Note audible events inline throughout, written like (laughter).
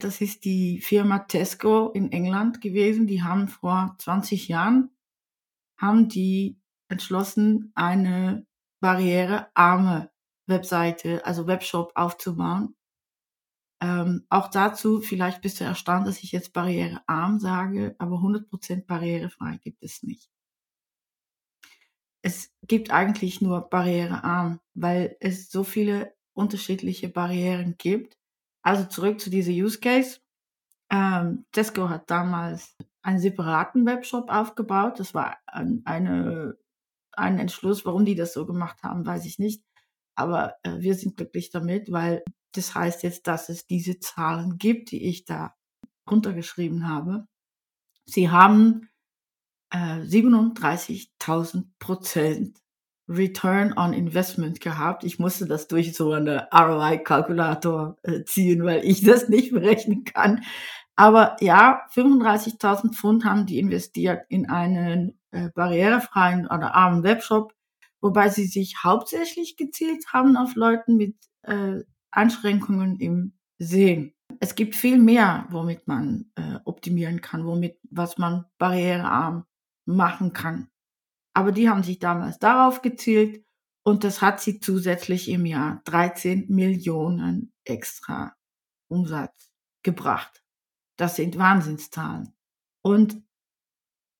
Das ist die Firma Tesco in England gewesen. Die haben vor 20 Jahren haben die entschlossen, eine barrierearme Webseite, also Webshop aufzubauen. Ähm, auch dazu, vielleicht bist du erstaunt, dass ich jetzt barrierearm sage, aber 100% barrierefrei gibt es nicht. Es gibt eigentlich nur barrierearm, weil es so viele unterschiedliche Barrieren gibt. Also zurück zu dieser Use Case. Ähm, Tesco hat damals einen separaten Webshop aufgebaut. Das war eine, ein Entschluss, warum die das so gemacht haben, weiß ich nicht. Aber äh, wir sind glücklich damit, weil das heißt jetzt, dass es diese Zahlen gibt, die ich da runtergeschrieben habe. Sie haben äh, 37.000 Prozent Return on Investment gehabt. Ich musste das durch so eine ROI-Kalkulator äh, ziehen, weil ich das nicht (laughs) berechnen kann. Aber ja, 35.000 Pfund haben die investiert in einen äh, barrierefreien oder armen Webshop, wobei sie sich hauptsächlich gezielt haben auf Leuten mit äh, Einschränkungen im Sehen. Es gibt viel mehr, womit man äh, optimieren kann, womit was man barrierearm machen kann. Aber die haben sich damals darauf gezielt und das hat sie zusätzlich im Jahr 13 Millionen extra Umsatz gebracht. Das sind Wahnsinnszahlen. Und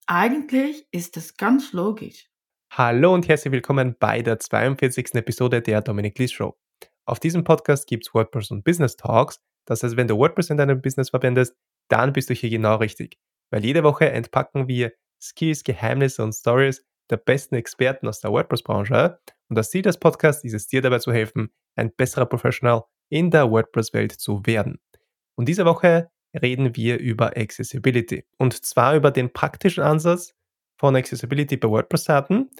eigentlich ist das ganz logisch. Hallo und herzlich willkommen bei der 42. Episode der Dominic Lees Show. Auf diesem Podcast gibt es WordPress und Business Talks. Das heißt, wenn du WordPress in deinem Business verwendest, dann bist du hier genau richtig. Weil jede Woche entpacken wir Skills, Geheimnisse und Stories der besten Experten aus der WordPress-Branche. Und das Ziel des Podcasts ist es, dir dabei zu helfen, ein besserer Professional in der WordPress-Welt zu werden. Und diese Woche reden wir über Accessibility. Und zwar über den praktischen Ansatz von Accessibility bei WordPress-Seiten,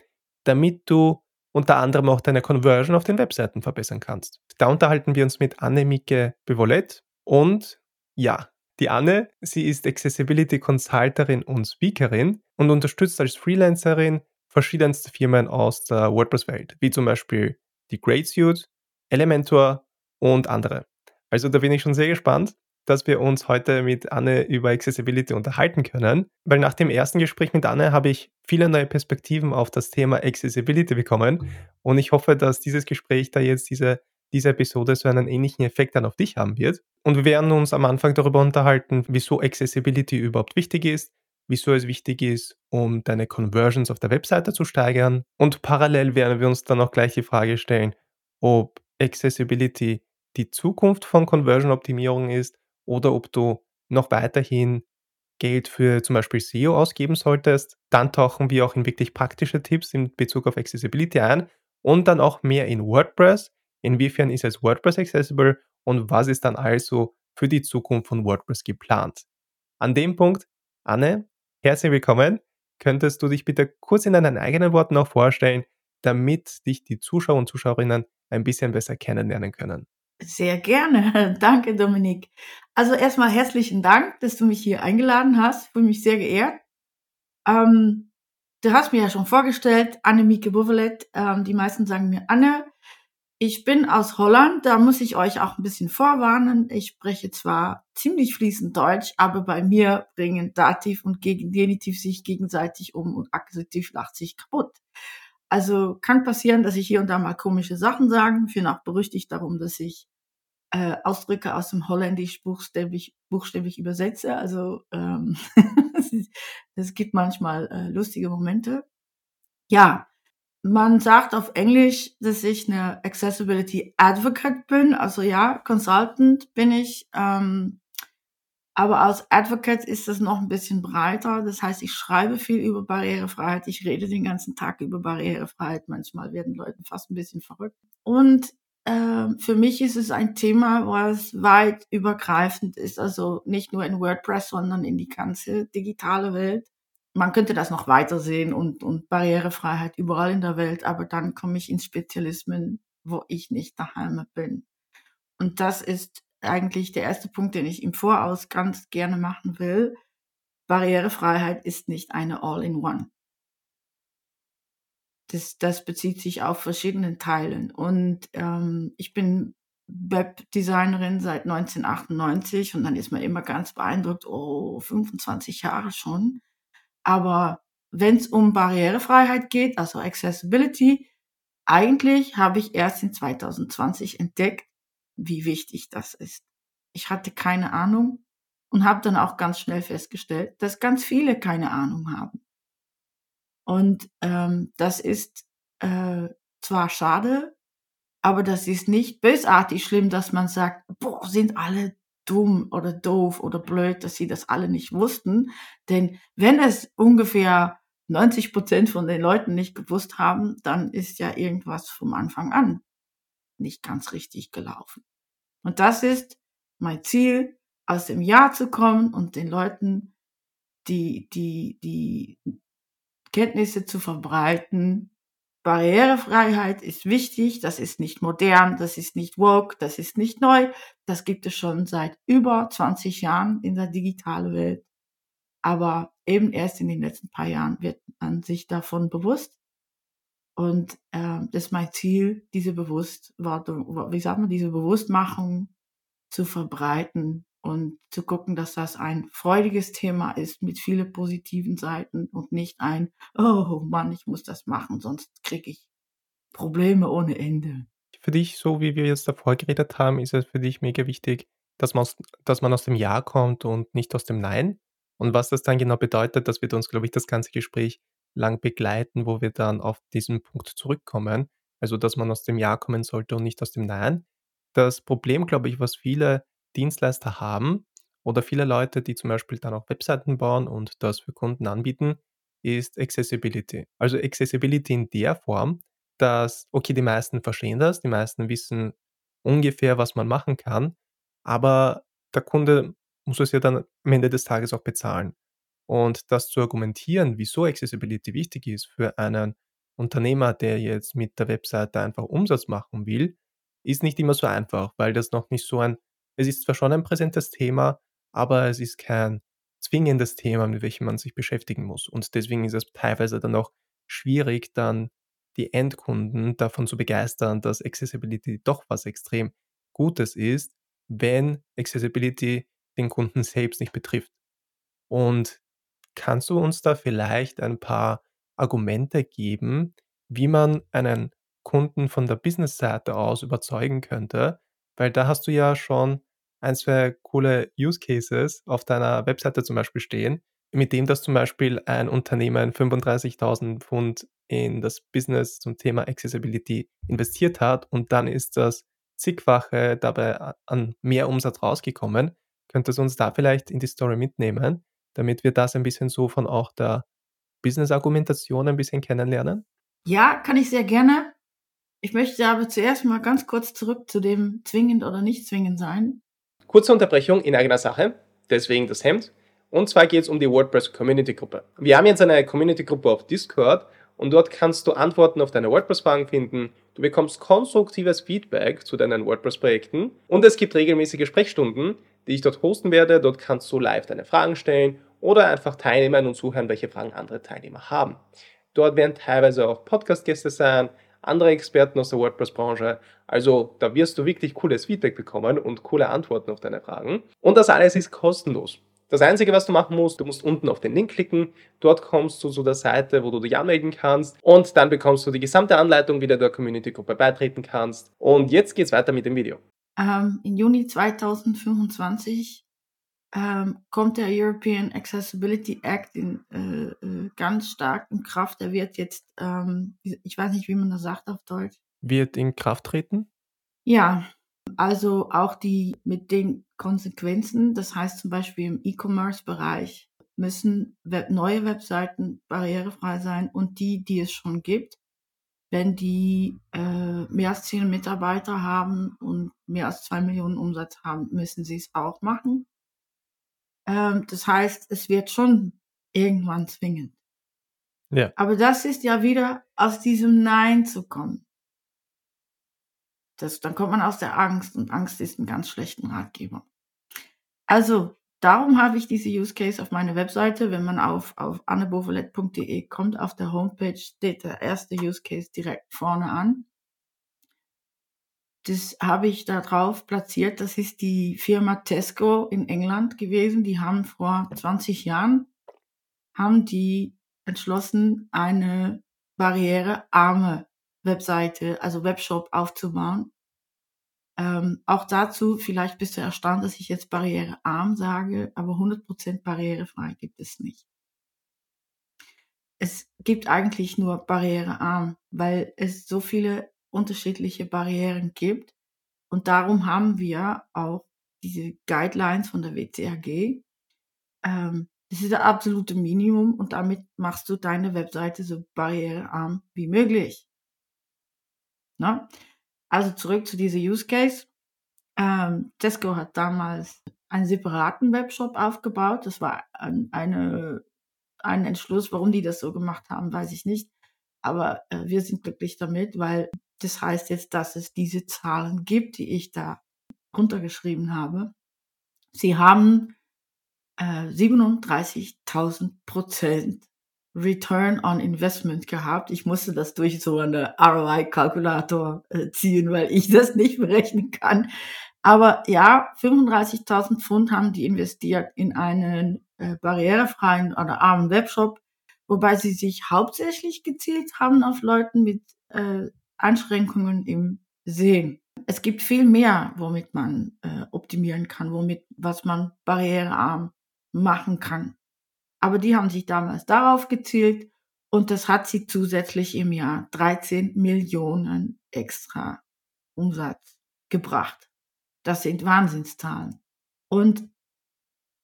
damit du unter anderem auch deine Conversion auf den Webseiten verbessern kannst. Da unterhalten wir uns mit Annemike Bevolet und ja, die Anne, sie ist Accessibility Consulterin und Speakerin und unterstützt als Freelancerin verschiedenste Firmen aus der WordPress-Welt, wie zum Beispiel die Great Suite, Elementor und andere. Also da bin ich schon sehr gespannt, dass wir uns heute mit Anne über Accessibility unterhalten können, weil nach dem ersten Gespräch mit Anne habe ich viele neue Perspektiven auf das Thema Accessibility bekommen und ich hoffe, dass dieses Gespräch da jetzt diese, diese Episode so einen ähnlichen Effekt dann auf dich haben wird. Und wir werden uns am Anfang darüber unterhalten, wieso Accessibility überhaupt wichtig ist, wieso es wichtig ist, um deine Conversions auf der Webseite zu steigern. Und parallel werden wir uns dann auch gleich die Frage stellen, ob Accessibility die Zukunft von Conversion-Optimierung ist oder ob du noch weiterhin Geld für zum Beispiel SEO ausgeben solltest. Dann tauchen wir auch in wirklich praktische Tipps in Bezug auf Accessibility ein und dann auch mehr in WordPress. Inwiefern ist es WordPress accessible und was ist dann also für die Zukunft von WordPress geplant? An dem Punkt, Anne, Herzlich willkommen. Könntest du dich bitte kurz in deinen eigenen Worten auch vorstellen, damit dich die Zuschauer und Zuschauerinnen ein bisschen besser kennenlernen können? Sehr gerne. (laughs) Danke, Dominik. Also erstmal herzlichen Dank, dass du mich hier eingeladen hast. Fühle mich sehr geehrt. Ähm, du hast mir ja schon vorgestellt, Anne Mieke Bovelet. Ähm, die meisten sagen mir Anne. Ich bin aus Holland, da muss ich euch auch ein bisschen vorwarnen. Ich spreche zwar ziemlich fließend Deutsch, aber bei mir bringen Dativ und Genitiv sich gegenseitig um und Akkusativ lacht sich kaputt. Also kann passieren, dass ich hier und da mal komische Sachen sage. Ich bin auch berüchtigt darum, dass ich äh, Ausdrücke aus dem Holländisch buchstäblich, buchstäblich übersetze. Also ähm, (laughs) es gibt manchmal äh, lustige Momente. Ja, man sagt auf Englisch, dass ich eine Accessibility Advocate bin. Also ja, Consultant bin ich. Ähm, aber als Advocate ist das noch ein bisschen breiter. Das heißt, ich schreibe viel über Barrierefreiheit. Ich rede den ganzen Tag über Barrierefreiheit. Manchmal werden Leute fast ein bisschen verrückt. Und äh, für mich ist es ein Thema, was weit übergreifend ist. Also nicht nur in WordPress, sondern in die ganze digitale Welt man könnte das noch weiter sehen und, und Barrierefreiheit überall in der Welt, aber dann komme ich in Spezialismen, wo ich nicht daheim bin. Und das ist eigentlich der erste Punkt, den ich im Voraus ganz gerne machen will. Barrierefreiheit ist nicht eine All-in-One. Das, das bezieht sich auf verschiedenen Teilen. Und ähm, ich bin Webdesignerin seit 1998 und dann ist man immer ganz beeindruckt, oh, 25 Jahre schon. Aber wenn es um Barrierefreiheit geht, also Accessibility, eigentlich habe ich erst in 2020 entdeckt, wie wichtig das ist. Ich hatte keine Ahnung und habe dann auch ganz schnell festgestellt, dass ganz viele keine Ahnung haben. Und ähm, das ist äh, zwar schade, aber das ist nicht bösartig schlimm, dass man sagt, boah, sind alle dumm oder doof oder blöd, dass sie das alle nicht wussten. Denn wenn es ungefähr 90 Prozent von den Leuten nicht gewusst haben, dann ist ja irgendwas vom Anfang an nicht ganz richtig gelaufen. Und das ist mein Ziel, aus dem Jahr zu kommen und den Leuten die, die, die Kenntnisse zu verbreiten. Barrierefreiheit ist wichtig, das ist nicht modern, das ist nicht woke, das ist nicht neu, das gibt es schon seit über 20 Jahren in der digitalen Welt. Aber eben erst in den letzten paar Jahren wird man sich davon bewusst. Und äh, das ist mein Ziel, diese Bewusstwardung, wie sagt man, diese Bewusstmachung zu verbreiten und zu gucken, dass das ein freudiges Thema ist mit vielen positiven Seiten und nicht ein, oh Mann, ich muss das machen, sonst kriege ich Probleme ohne Ende. Für dich, so wie wir jetzt davor geredet haben, ist es für dich mega wichtig, dass man aus, dass man aus dem Ja kommt und nicht aus dem Nein. Und was das dann genau bedeutet, das wird uns, glaube ich, das ganze Gespräch lang begleiten, wo wir dann auf diesen Punkt zurückkommen. Also, dass man aus dem Ja kommen sollte und nicht aus dem Nein. Das Problem, glaube ich, was viele Dienstleister haben oder viele Leute, die zum Beispiel dann auch Webseiten bauen und das für Kunden anbieten, ist Accessibility. Also Accessibility in der Form, dass, okay, die meisten verstehen das, die meisten wissen ungefähr, was man machen kann, aber der Kunde muss es ja dann am Ende des Tages auch bezahlen. Und das zu argumentieren, wieso Accessibility wichtig ist für einen Unternehmer, der jetzt mit der Webseite einfach Umsatz machen will, ist nicht immer so einfach, weil das noch nicht so ein es ist zwar schon ein präsentes Thema, aber es ist kein zwingendes Thema, mit welchem man sich beschäftigen muss. Und deswegen ist es teilweise dann auch schwierig, dann die Endkunden davon zu begeistern, dass Accessibility doch was extrem Gutes ist, wenn Accessibility den Kunden selbst nicht betrifft. Und kannst du uns da vielleicht ein paar Argumente geben, wie man einen Kunden von der Business-Seite aus überzeugen könnte, weil da hast du ja schon ein, zwei coole Use Cases auf deiner Webseite zum Beispiel stehen, mit dem das zum Beispiel ein Unternehmen 35.000 Pfund in das Business zum Thema Accessibility investiert hat und dann ist das zigfache dabei an mehr Umsatz rausgekommen. Könntest du uns da vielleicht in die Story mitnehmen, damit wir das ein bisschen so von auch der Business-Argumentation ein bisschen kennenlernen? Ja, kann ich sehr gerne. Ich möchte aber zuerst mal ganz kurz zurück zu dem zwingend oder nicht zwingend sein. Kurze Unterbrechung in eigener Sache, deswegen das Hemd. Und zwar geht es um die WordPress Community Gruppe. Wir haben jetzt eine Community Gruppe auf Discord und dort kannst du Antworten auf deine WordPress-Fragen finden. Du bekommst konstruktives Feedback zu deinen WordPress-Projekten und es gibt regelmäßige Sprechstunden, die ich dort hosten werde. Dort kannst du live deine Fragen stellen oder einfach teilnehmen und zuhören, welche Fragen andere Teilnehmer haben. Dort werden teilweise auch Podcast-Gäste sein, andere Experten aus der WordPress-Branche. Also da wirst du wirklich cooles Feedback bekommen und coole Antworten auf deine Fragen. Und das alles ist kostenlos. Das Einzige, was du machen musst, du musst unten auf den Link klicken. Dort kommst du zu der Seite, wo du dich anmelden kannst. Und dann bekommst du die gesamte Anleitung, wie du der Community-Gruppe beitreten kannst. Und jetzt geht's weiter mit dem Video. Ähm, Im Juni 2025 ähm, kommt der European Accessibility Act in, äh, äh, ganz stark in Kraft. Er wird jetzt, ähm, ich weiß nicht, wie man das sagt auf Deutsch. Wird in Kraft treten? Ja, also auch die mit den Konsequenzen. Das heißt zum Beispiel im E-Commerce-Bereich müssen Web neue Webseiten barrierefrei sein und die, die es schon gibt, wenn die äh, mehr als zehn Mitarbeiter haben und mehr als zwei Millionen Umsatz haben, müssen sie es auch machen. Ähm, das heißt, es wird schon irgendwann zwingend. Ja. Aber das ist ja wieder aus diesem Nein zu kommen. Das, dann kommt man aus der Angst und Angst ist ein ganz schlechter Ratgeber. Also, darum habe ich diese Use Case auf meiner Webseite. Wenn man auf, auf annebovelet.de kommt, auf der Homepage steht der erste Use Case direkt vorne an. Das habe ich da drauf platziert. Das ist die Firma Tesco in England gewesen. Die haben vor 20 Jahren, haben die entschlossen, eine barrierearme Webseite, also Webshop aufzubauen. Ähm, auch dazu, vielleicht bist du erstaunt, dass ich jetzt barrierearm sage, aber 100% barrierefrei gibt es nicht. Es gibt eigentlich nur barrierearm, weil es so viele unterschiedliche Barrieren gibt. Und darum haben wir auch diese Guidelines von der WCAG. Ähm, das ist das absolute Minimum und damit machst du deine Webseite so barrierearm wie möglich. Na? Also zurück zu dieser Use Case. Ähm, Tesco hat damals einen separaten Webshop aufgebaut. Das war ein, eine, ein Entschluss, warum die das so gemacht haben, weiß ich nicht. Aber äh, wir sind glücklich damit, weil das heißt jetzt, dass es diese Zahlen gibt, die ich da runtergeschrieben habe. Sie haben äh, 37.000 Prozent Return on Investment gehabt. Ich musste das durch so eine ROI-Kalkulator äh, ziehen, weil ich das nicht berechnen kann. Aber ja, 35.000 Pfund haben die investiert in einen äh, barrierefreien oder armen Webshop, wobei sie sich hauptsächlich gezielt haben auf Leuten mit äh, Einschränkungen im Sehen. Es gibt viel mehr, womit man äh, optimieren kann, womit was man barrierearm machen kann. Aber die haben sich damals darauf gezielt und das hat sie zusätzlich im Jahr 13 Millionen extra Umsatz gebracht. Das sind Wahnsinnszahlen. Und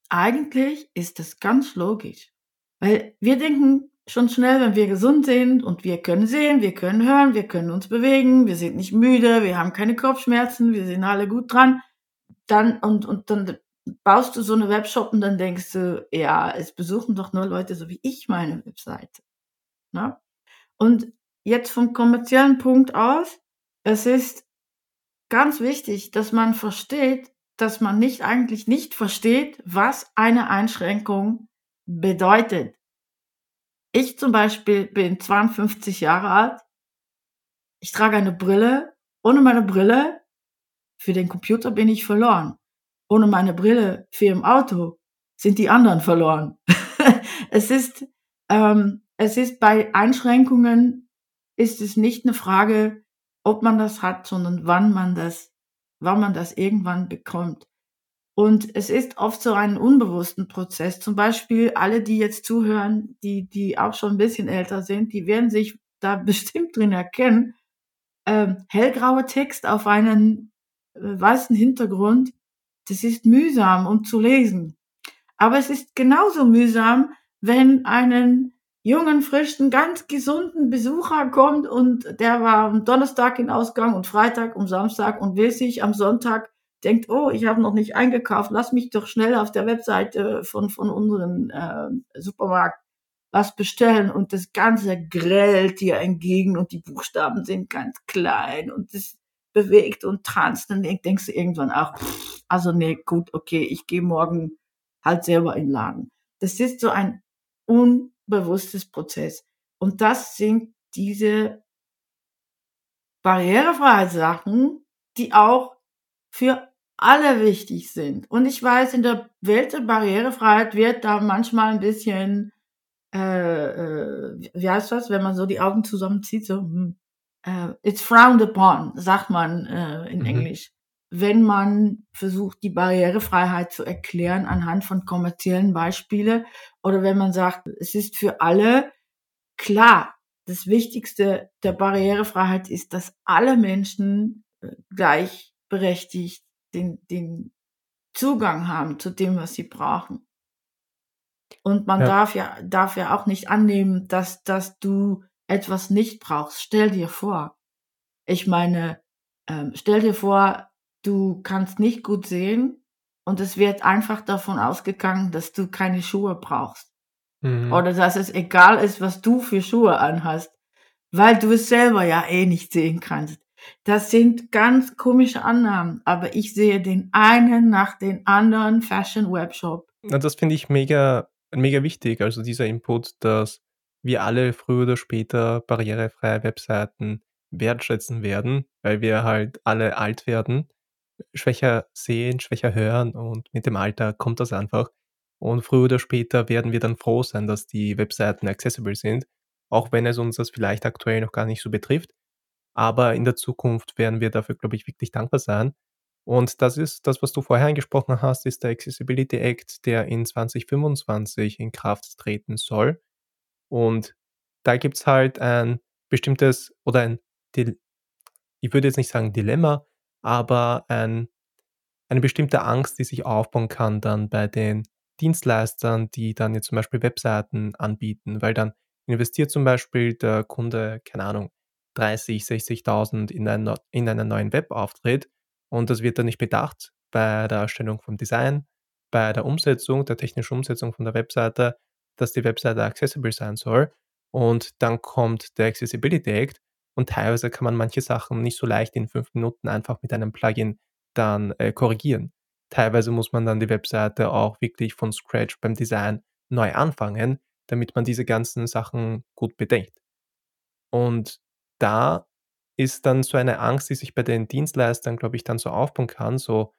eigentlich ist das ganz logisch, weil wir denken schon schnell, wenn wir gesund sind und wir können sehen, wir können hören, wir können uns bewegen, wir sind nicht müde, wir haben keine Kopfschmerzen, wir sind alle gut dran, dann und und dann baust du so eine Webshop und dann denkst du, ja, es besuchen doch nur Leute so wie ich meine Webseite. Ne? Und jetzt vom kommerziellen Punkt aus, es ist ganz wichtig, dass man versteht, dass man nicht eigentlich nicht versteht, was eine Einschränkung bedeutet. Ich zum Beispiel bin 52 Jahre alt. Ich trage eine Brille. Ohne meine Brille, für den Computer bin ich verloren ohne meine Brille für im Auto sind die anderen verloren. (laughs) es ist, ähm, es ist bei Einschränkungen ist es nicht eine Frage, ob man das hat, sondern wann man das, wann man das irgendwann bekommt. Und es ist oft so ein unbewussten Prozess. Zum Beispiel alle, die jetzt zuhören, die, die auch schon ein bisschen älter sind, die werden sich da (laughs) bestimmt drin erkennen. Ähm, hellgrauer Text auf einen äh, weißen Hintergrund das ist mühsam und zu lesen. Aber es ist genauso mühsam, wenn einen jungen, frischen, ganz gesunden Besucher kommt und der war am Donnerstag in Ausgang und Freitag und Samstag und will sich am Sonntag denkt, oh, ich habe noch nicht eingekauft, lass mich doch schnell auf der Webseite von, von unserem äh, Supermarkt was bestellen und das Ganze grellt dir entgegen und die Buchstaben sind ganz klein und das bewegt und tanzt, dann denkst du irgendwann auch, also nee, gut, okay, ich gehe morgen halt selber in den Laden. Das ist so ein unbewusstes Prozess. Und das sind diese Barrierefreiheitssachen, die auch für alle wichtig sind. Und ich weiß, in der Welt der Barrierefreiheit wird da manchmal ein bisschen, äh, äh, wie heißt das, wenn man so die Augen zusammenzieht, so, hm, äh, it's frowned upon, sagt man äh, in mhm. Englisch, wenn man versucht, die Barrierefreiheit zu erklären anhand von kommerziellen Beispielen oder wenn man sagt, es ist für alle klar, das Wichtigste der Barrierefreiheit ist, dass alle Menschen äh, gleichberechtigt den, den Zugang haben zu dem, was sie brauchen. Und man ja. darf ja, darf ja auch nicht annehmen, dass, dass du etwas nicht brauchst, stell dir vor. Ich meine, ähm, stell dir vor, du kannst nicht gut sehen und es wird einfach davon ausgegangen, dass du keine Schuhe brauchst. Mhm. Oder dass es egal ist, was du für Schuhe anhast, weil du es selber ja eh nicht sehen kannst. Das sind ganz komische Annahmen, aber ich sehe den einen nach den anderen Fashion Webshop. Das finde ich mega, mega wichtig, also dieser Input, dass wir alle früher oder später barrierefreie Webseiten wertschätzen werden, weil wir halt alle alt werden, schwächer sehen, schwächer hören und mit dem Alter kommt das einfach. Und früher oder später werden wir dann froh sein, dass die Webseiten accessible sind, auch wenn es uns das vielleicht aktuell noch gar nicht so betrifft. Aber in der Zukunft werden wir dafür, glaube ich, wirklich dankbar sein. Und das ist das, was du vorher angesprochen hast, ist der Accessibility Act, der in 2025 in Kraft treten soll. Und da gibt's halt ein bestimmtes oder ein ich würde jetzt nicht sagen Dilemma, aber ein eine bestimmte Angst, die sich aufbauen kann dann bei den Dienstleistern, die dann jetzt zum Beispiel Webseiten anbieten, weil dann investiert zum Beispiel der Kunde, keine Ahnung, 30, 60.000 in, ein, in einen neuen Webauftritt und das wird dann nicht bedacht bei der Erstellung vom Design, bei der Umsetzung, der technischen Umsetzung von der Webseite, dass die Webseite accessible sein soll. Und dann kommt der Accessibility Act und teilweise kann man manche Sachen nicht so leicht in fünf Minuten einfach mit einem Plugin dann äh, korrigieren. Teilweise muss man dann die Webseite auch wirklich von Scratch beim Design neu anfangen, damit man diese ganzen Sachen gut bedenkt. Und da ist dann so eine Angst, die sich bei den Dienstleistern, glaube ich, dann so aufbauen kann, so,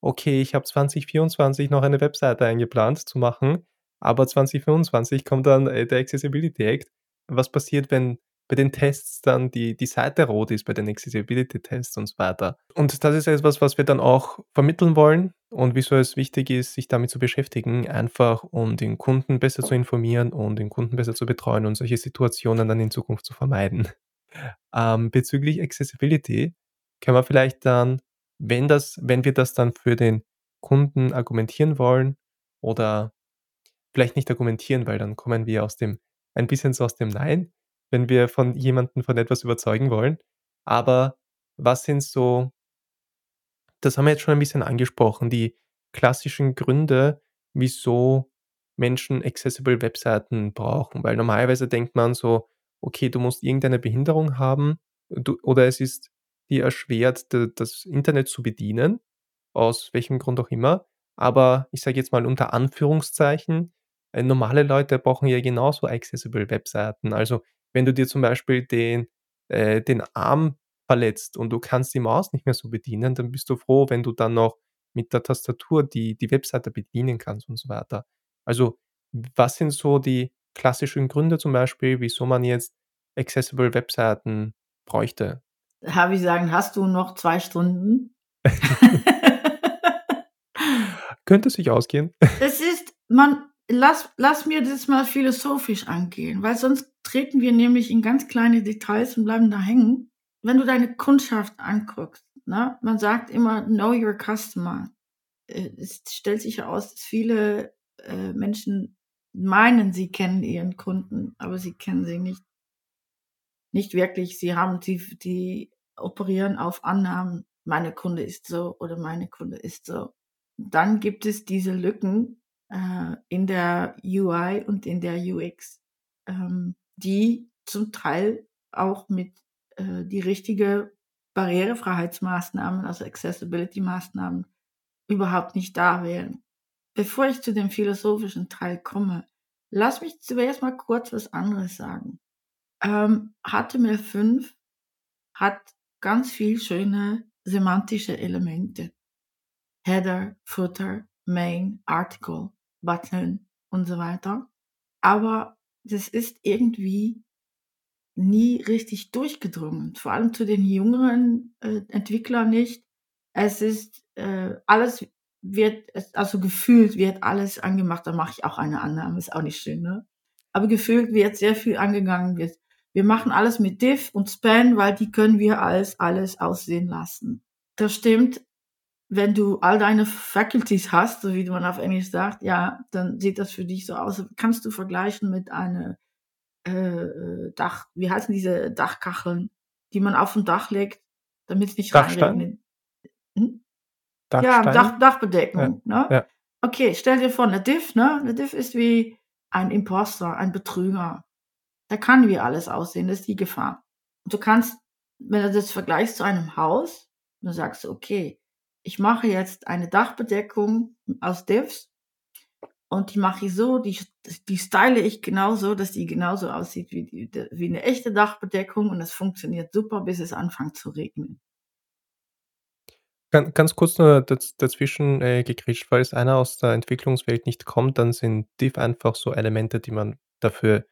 okay, ich habe 2024 noch eine Webseite eingeplant zu machen, aber 2025 kommt dann äh, der Accessibility Act. Was passiert, wenn bei den Tests dann die, die Seite rot ist, bei den Accessibility-Tests und so weiter. Und das ist etwas, was wir dann auch vermitteln wollen und wieso es wichtig ist, sich damit zu beschäftigen, einfach um den Kunden besser zu informieren und den Kunden besser zu betreuen und solche Situationen dann in Zukunft zu vermeiden. Ähm, bezüglich Accessibility können wir vielleicht dann, wenn das, wenn wir das dann für den Kunden argumentieren wollen oder vielleicht nicht argumentieren, weil dann kommen wir aus dem, ein bisschen so aus dem Nein, wenn wir von jemandem von etwas überzeugen wollen. Aber was sind so, das haben wir jetzt schon ein bisschen angesprochen, die klassischen Gründe, wieso Menschen accessible Webseiten brauchen. Weil normalerweise denkt man so, okay, du musst irgendeine Behinderung haben du, oder es ist dir erschwert, das Internet zu bedienen, aus welchem Grund auch immer. Aber ich sage jetzt mal unter Anführungszeichen, äh, normale Leute brauchen ja genauso accessible Webseiten. Also wenn du dir zum Beispiel den, äh, den Arm verletzt und du kannst die Maus nicht mehr so bedienen, dann bist du froh, wenn du dann noch mit der Tastatur die, die Webseite bedienen kannst und so weiter. Also was sind so die klassischen Gründe zum Beispiel, wieso man jetzt accessible Webseiten bräuchte? Habe ich sagen, hast du noch zwei Stunden? (laughs) Könnte sich ausgehen. (laughs) Es ist, man, lass, lass mir das mal philosophisch angehen, weil sonst treten wir nämlich in ganz kleine Details und bleiben da hängen. Wenn du deine Kundschaft anguckst, ne, man sagt immer, know your customer. Äh, es stellt sich heraus, dass viele äh, Menschen meinen, sie kennen ihren Kunden, aber sie kennen sie nicht. Nicht wirklich. Sie haben, die, die operieren auf Annahmen. Meine Kunde ist so oder meine Kunde ist so. Dann gibt es diese Lücken, äh, in der UI und in der UX, ähm, die zum Teil auch mit äh, die richtige Barrierefreiheitsmaßnahmen, also Accessibility-Maßnahmen, überhaupt nicht da wären. Bevor ich zu dem philosophischen Teil komme, lass mich zuerst mal kurz was anderes sagen. Ähm, HTML5 hat ganz viel schöne semantische Elemente. Header, Footer, Main, Article. Button und so weiter. Aber das ist irgendwie nie richtig durchgedrungen, vor allem zu den jüngeren äh, Entwicklern nicht. Es ist äh, alles wird, also gefühlt wird alles angemacht, da mache ich auch eine Annahme, ist auch nicht schön, ne? Aber gefühlt wird sehr viel angegangen, wird, wir machen alles mit Diff und Span, weil die können wir als alles aussehen lassen. Das stimmt, wenn du all deine Faculties hast, so wie man auf Englisch sagt, ja, dann sieht das für dich so aus. Kannst du vergleichen mit einer äh, Dach, wie heißen diese Dachkacheln, die man auf dem Dach legt, damit es nicht reinregnet? Hm? Ja, Dach, Dachbedeckung. Ja, ne? Ja. Okay, stell dir vor, eine Diff, ne? Eine Diff ist wie ein Imposter, ein Betrüger. Da kann wie alles aussehen, das ist die Gefahr. Und du kannst, wenn du das vergleichst zu einem Haus, du sagst, okay, ich mache jetzt eine Dachbedeckung aus Divs und die mache ich so, die, die style ich genauso, dass die genauso aussieht wie, die, wie eine echte Dachbedeckung und es funktioniert super, bis es anfängt zu regnen. Gan ganz kurz nur daz dazwischen, äh, gegrätscht, falls einer aus der Entwicklungswelt nicht kommt, dann sind Div einfach so Elemente, die man dafür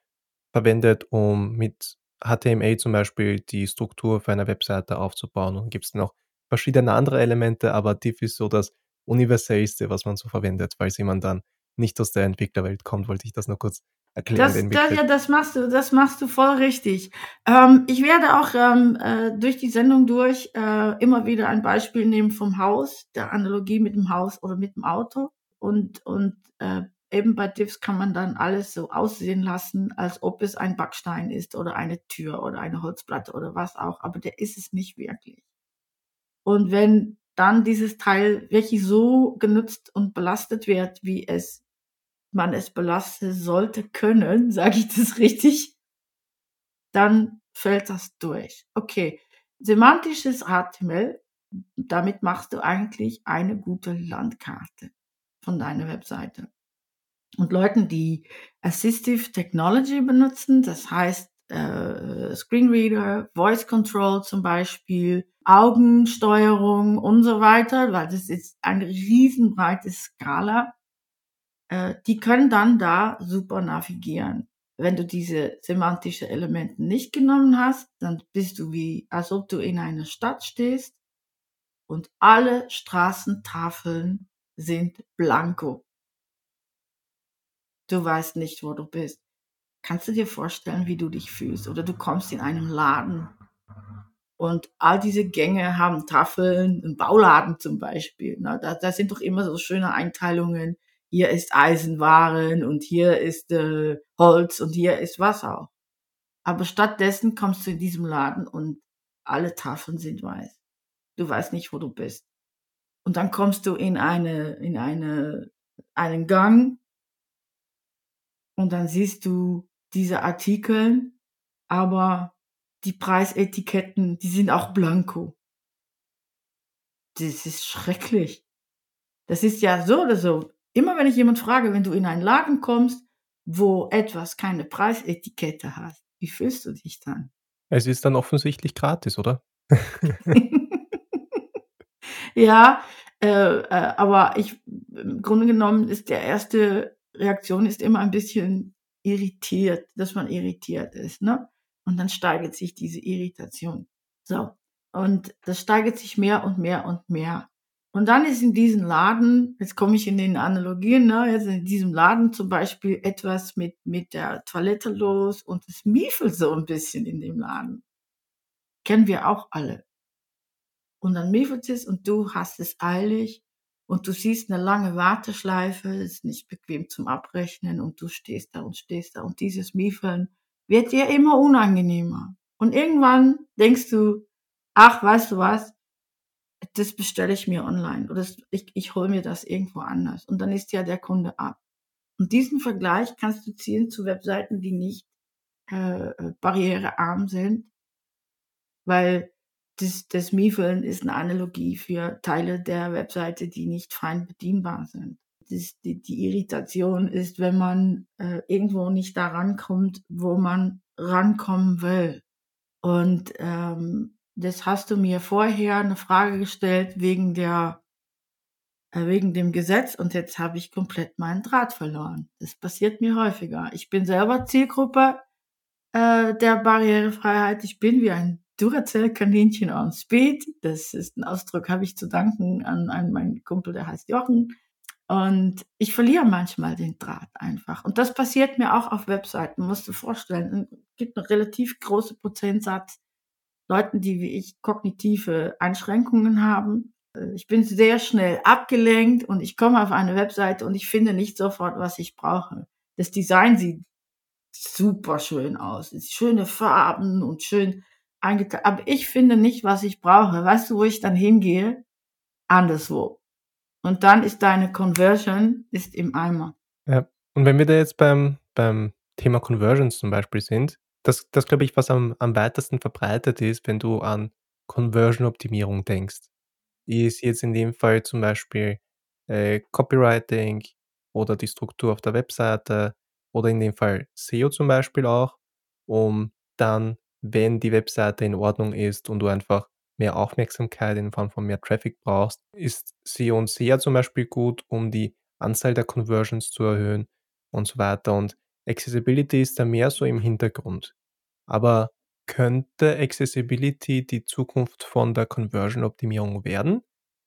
verwendet, um mit HTML zum Beispiel die Struktur für eine Webseite aufzubauen. Und gibt's noch verschiedene andere Elemente, aber Div ist so das Universellste, was man so verwendet. Falls jemand dann nicht aus der Entwicklerwelt kommt, wollte ich das nur kurz erklären, Das, das, ja, das machst du, das machst du voll richtig. Ähm, ich werde auch ähm, äh, durch die Sendung durch äh, immer wieder ein Beispiel nehmen vom Haus, der Analogie mit dem Haus oder mit dem Auto. Und, und äh, eben bei Diffs kann man dann alles so aussehen lassen, als ob es ein Backstein ist oder eine Tür oder eine Holzplatte oder was auch. Aber der ist es nicht wirklich. Und wenn dann dieses Teil wirklich so genutzt und belastet wird, wie es man es belasten sollte können, (laughs) sage ich das richtig, dann fällt das durch. Okay, semantisches HTML, damit machst du eigentlich eine gute Landkarte von deiner Webseite. Und Leuten, die Assistive Technology benutzen, das heißt äh, Screenreader, Voice Control zum Beispiel, Augensteuerung und so weiter, weil das ist eine riesenbreite Skala, äh, die können dann da super navigieren. Wenn du diese semantische Elemente nicht genommen hast, dann bist du wie, als ob du in einer Stadt stehst und alle Straßentafeln sind blanko. Du weißt nicht, wo du bist. Kannst du dir vorstellen, wie du dich fühlst? Oder du kommst in einem Laden und all diese Gänge haben Tafeln, ein Bauladen zum Beispiel. Ne? Da, da sind doch immer so schöne Einteilungen. Hier ist Eisenwaren und hier ist äh, Holz und hier ist was auch. Aber stattdessen kommst du in diesem Laden und alle Tafeln sind weiß. Du weißt nicht, wo du bist. Und dann kommst du in eine, in eine, einen Gang und dann siehst du diese Artikel, aber die Preisetiketten, die sind auch blanko. Das ist schrecklich. Das ist ja so oder so. Immer wenn ich jemand frage, wenn du in einen Laden kommst, wo etwas keine Preisetikette hat, wie fühlst du dich dann? Es ist dann offensichtlich gratis, oder? (laughs) ja, äh, äh, aber ich, im Grunde genommen ist der erste Reaktion ist immer ein bisschen irritiert, dass man irritiert ist, ne? Und dann steigert sich diese Irritation. So. Und das steigert sich mehr und mehr und mehr. Und dann ist in diesem Laden, jetzt komme ich in den Analogien, ne, jetzt in diesem Laden zum Beispiel etwas mit, mit der Toilette los und es miefelt so ein bisschen in dem Laden. Kennen wir auch alle. Und dann miefelt es und du hast es eilig und du siehst eine lange Warteschleife, ist nicht bequem zum Abrechnen und du stehst da und stehst da und dieses Miefeln wird dir immer unangenehmer. Und irgendwann denkst du, ach, weißt du was, das bestelle ich mir online oder ich, ich hole mir das irgendwo anders. Und dann ist ja der Kunde ab. Und diesen Vergleich kannst du ziehen zu Webseiten, die nicht äh, barrierearm sind, weil das, das Miefeln ist eine Analogie für Teile der Webseite, die nicht fein bedienbar sind. Das, die, die Irritation ist, wenn man äh, irgendwo nicht da rankommt, wo man rankommen will. Und ähm, das hast du mir vorher eine Frage gestellt wegen der äh, wegen dem Gesetz und jetzt habe ich komplett meinen Draht verloren. Das passiert mir häufiger. Ich bin selber Zielgruppe äh, der Barrierefreiheit. Ich bin wie ein Duracell-Kaninchen on Speed. Das ist ein Ausdruck, habe ich zu danken an, an meinen Kumpel, der heißt Jochen. Und ich verliere manchmal den Draht einfach. Und das passiert mir auch auf Webseiten, musst du vorstellen. Es gibt einen relativ großen Prozentsatz Leuten, die wie ich kognitive Einschränkungen haben. Ich bin sehr schnell abgelenkt und ich komme auf eine Webseite und ich finde nicht sofort, was ich brauche. Das Design sieht super schön aus. Schöne Farben und schön eingeteilt. Aber ich finde nicht, was ich brauche. Weißt du, wo ich dann hingehe? Anderswo. Und dann ist deine Conversion ist im Eimer. Ja. Und wenn wir da jetzt beim, beim Thema Conversions zum Beispiel sind, das, das glaube ich, was am, am weitesten verbreitet ist, wenn du an Conversion-Optimierung denkst, ist jetzt in dem Fall zum Beispiel äh, Copywriting, oder die Struktur auf der Webseite oder in dem Fall SEO zum Beispiel auch, um dann, wenn die Webseite in Ordnung ist und du einfach mehr Aufmerksamkeit in Form von mehr Traffic brauchst, ist SEO und SEA zum Beispiel gut, um die Anzahl der Conversions zu erhöhen und so weiter. Und Accessibility ist da mehr so im Hintergrund. Aber könnte Accessibility die Zukunft von der Conversion-Optimierung werden?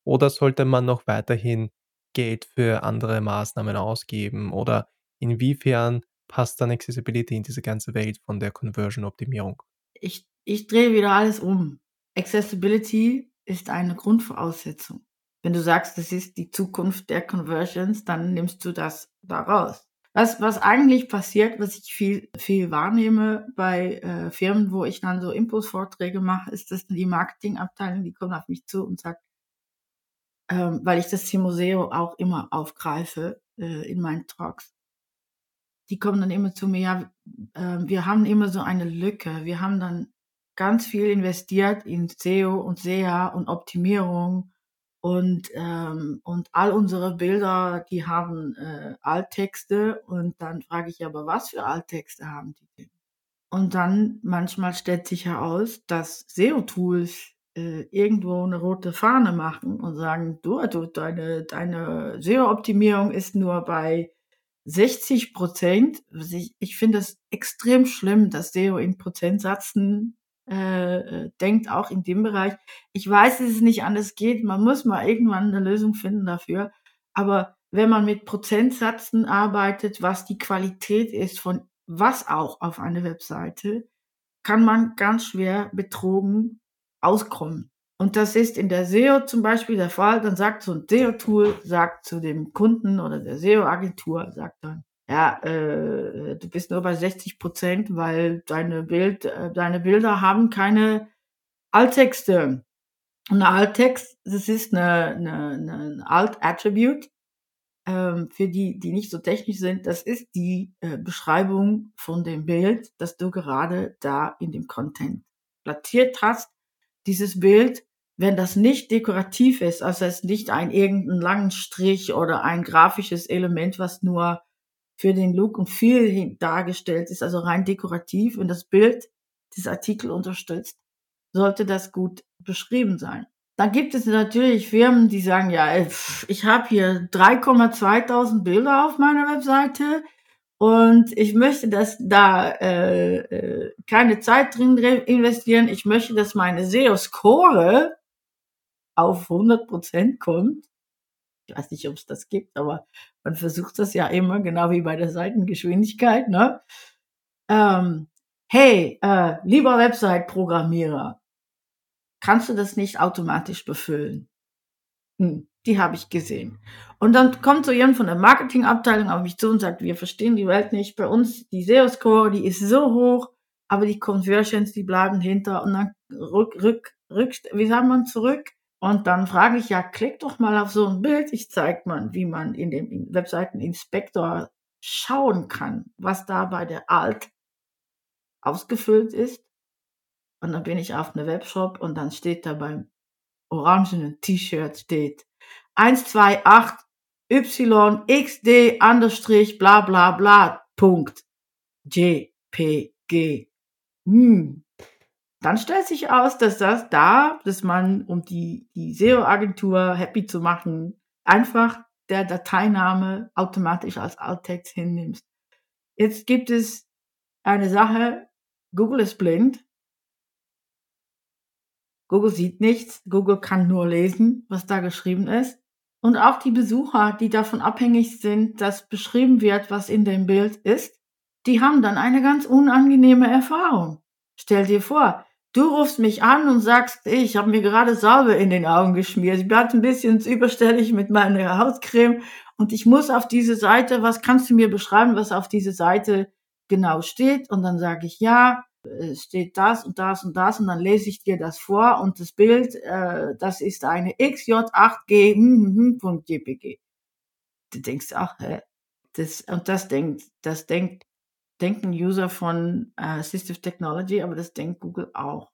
Oder sollte man noch weiterhin Geld für andere Maßnahmen ausgeben? Oder inwiefern passt dann Accessibility in diese ganze Welt von der Conversion-Optimierung? Ich, ich drehe wieder alles um. Accessibility ist eine Grundvoraussetzung. Wenn du sagst, das ist die Zukunft der Conversions, dann nimmst du das da raus. Was, was eigentlich passiert, was ich viel, viel wahrnehme bei äh, Firmen, wo ich dann so Impulsvorträge mache, ist, dass die Marketingabteilung, die kommt auf mich zu und sagt, ähm, weil ich das Thema SEO auch immer aufgreife äh, in meinen Talks, die kommen dann immer zu mir, ja, äh, wir haben immer so eine Lücke. Wir haben dann ganz viel investiert in SEO und SEA und Optimierung und, ähm, und all unsere Bilder, die haben äh, Alttexte und dann frage ich aber, was für Alttexte haben die denn? Und dann manchmal stellt sich heraus, dass SEO-Tools äh, irgendwo eine rote Fahne machen und sagen, du, du deine, deine SEO-Optimierung ist nur bei 60 Prozent. Ich, ich finde es extrem schlimm, dass SEO in Prozentsätzen äh, äh, denkt auch in dem Bereich. Ich weiß, dass es nicht anders geht. Man muss mal irgendwann eine Lösung finden dafür. Aber wenn man mit Prozentsätzen arbeitet, was die Qualität ist von was auch auf einer Webseite, kann man ganz schwer betrogen auskommen. Und das ist in der SEO zum Beispiel der Fall. Dann sagt so ein SEO-Tool, sagt zu dem Kunden oder der SEO-Agentur, sagt dann, ja, äh, du bist nur bei 60 Prozent, weil deine, Bild, äh, deine Bilder haben keine Alttexte. Und ein Alttext, das ist eine, eine, eine Alt-Attribute. Ähm, für die, die nicht so technisch sind, das ist die äh, Beschreibung von dem Bild, das du gerade da in dem Content platziert hast. Dieses Bild, wenn das nicht dekorativ ist, also es ist nicht ein irgendeinen langen Strich oder ein grafisches Element, was nur für den Look und Feel dargestellt ist, also rein dekorativ und das Bild des Artikel unterstützt, sollte das gut beschrieben sein. Dann gibt es natürlich Firmen, die sagen, ja, ich habe hier 3,2 Bilder auf meiner Webseite und ich möchte, dass da äh, äh, keine Zeit drin investieren. Ich möchte, dass meine SEO-Score auf 100% kommt. Ich weiß nicht, ob es das gibt, aber man versucht das ja immer, genau wie bei der Seitengeschwindigkeit. Ne? Ähm, hey, äh, lieber Website-Programmierer, kannst du das nicht automatisch befüllen? Hm, die habe ich gesehen. Und dann kommt so jemand von der Marketingabteilung auf mich zu und sagt, wir verstehen die Welt nicht. Bei uns, die SEO-Score, die ist so hoch, aber die Conversions, die bleiben hinter. Und dann rück, rück, rück, wie sagt man, zurück und dann frage ich ja, klick doch mal auf so ein Bild. Ich zeige mal, wie man in dem Webseiteninspektor schauen kann, was da bei der Alt ausgefüllt ist. Und dann bin ich auf eine Webshop und dann steht da beim orangenen T-Shirt steht 128 YXD Understrich bla bla bla Punkt JPG. Hm, dann stellt sich aus, dass das da, dass man, um die, die SEO-Agentur happy zu machen, einfach der Dateiname automatisch als Alttext hinnimmst. Jetzt gibt es eine Sache, Google ist blind. Google sieht nichts, Google kann nur lesen, was da geschrieben ist. Und auch die Besucher, die davon abhängig sind, dass beschrieben wird, was in dem Bild ist, die haben dann eine ganz unangenehme Erfahrung. Stell dir vor, Du rufst mich an und sagst, ich habe mir gerade Salbe in den Augen geschmiert. Ich bin ein bisschen überstellig mit meiner Hautcreme und ich muss auf diese Seite, was kannst du mir beschreiben, was auf diese Seite genau steht? Und dann sage ich, ja, es steht das und das und das und dann lese ich dir das vor und das Bild, äh, das ist eine XJ8G.jpg. Hm, hm, hm, du denkst, ach, hä? Das, und das denkt, das denkt denken User von äh, Assistive Technology, aber das denkt Google auch.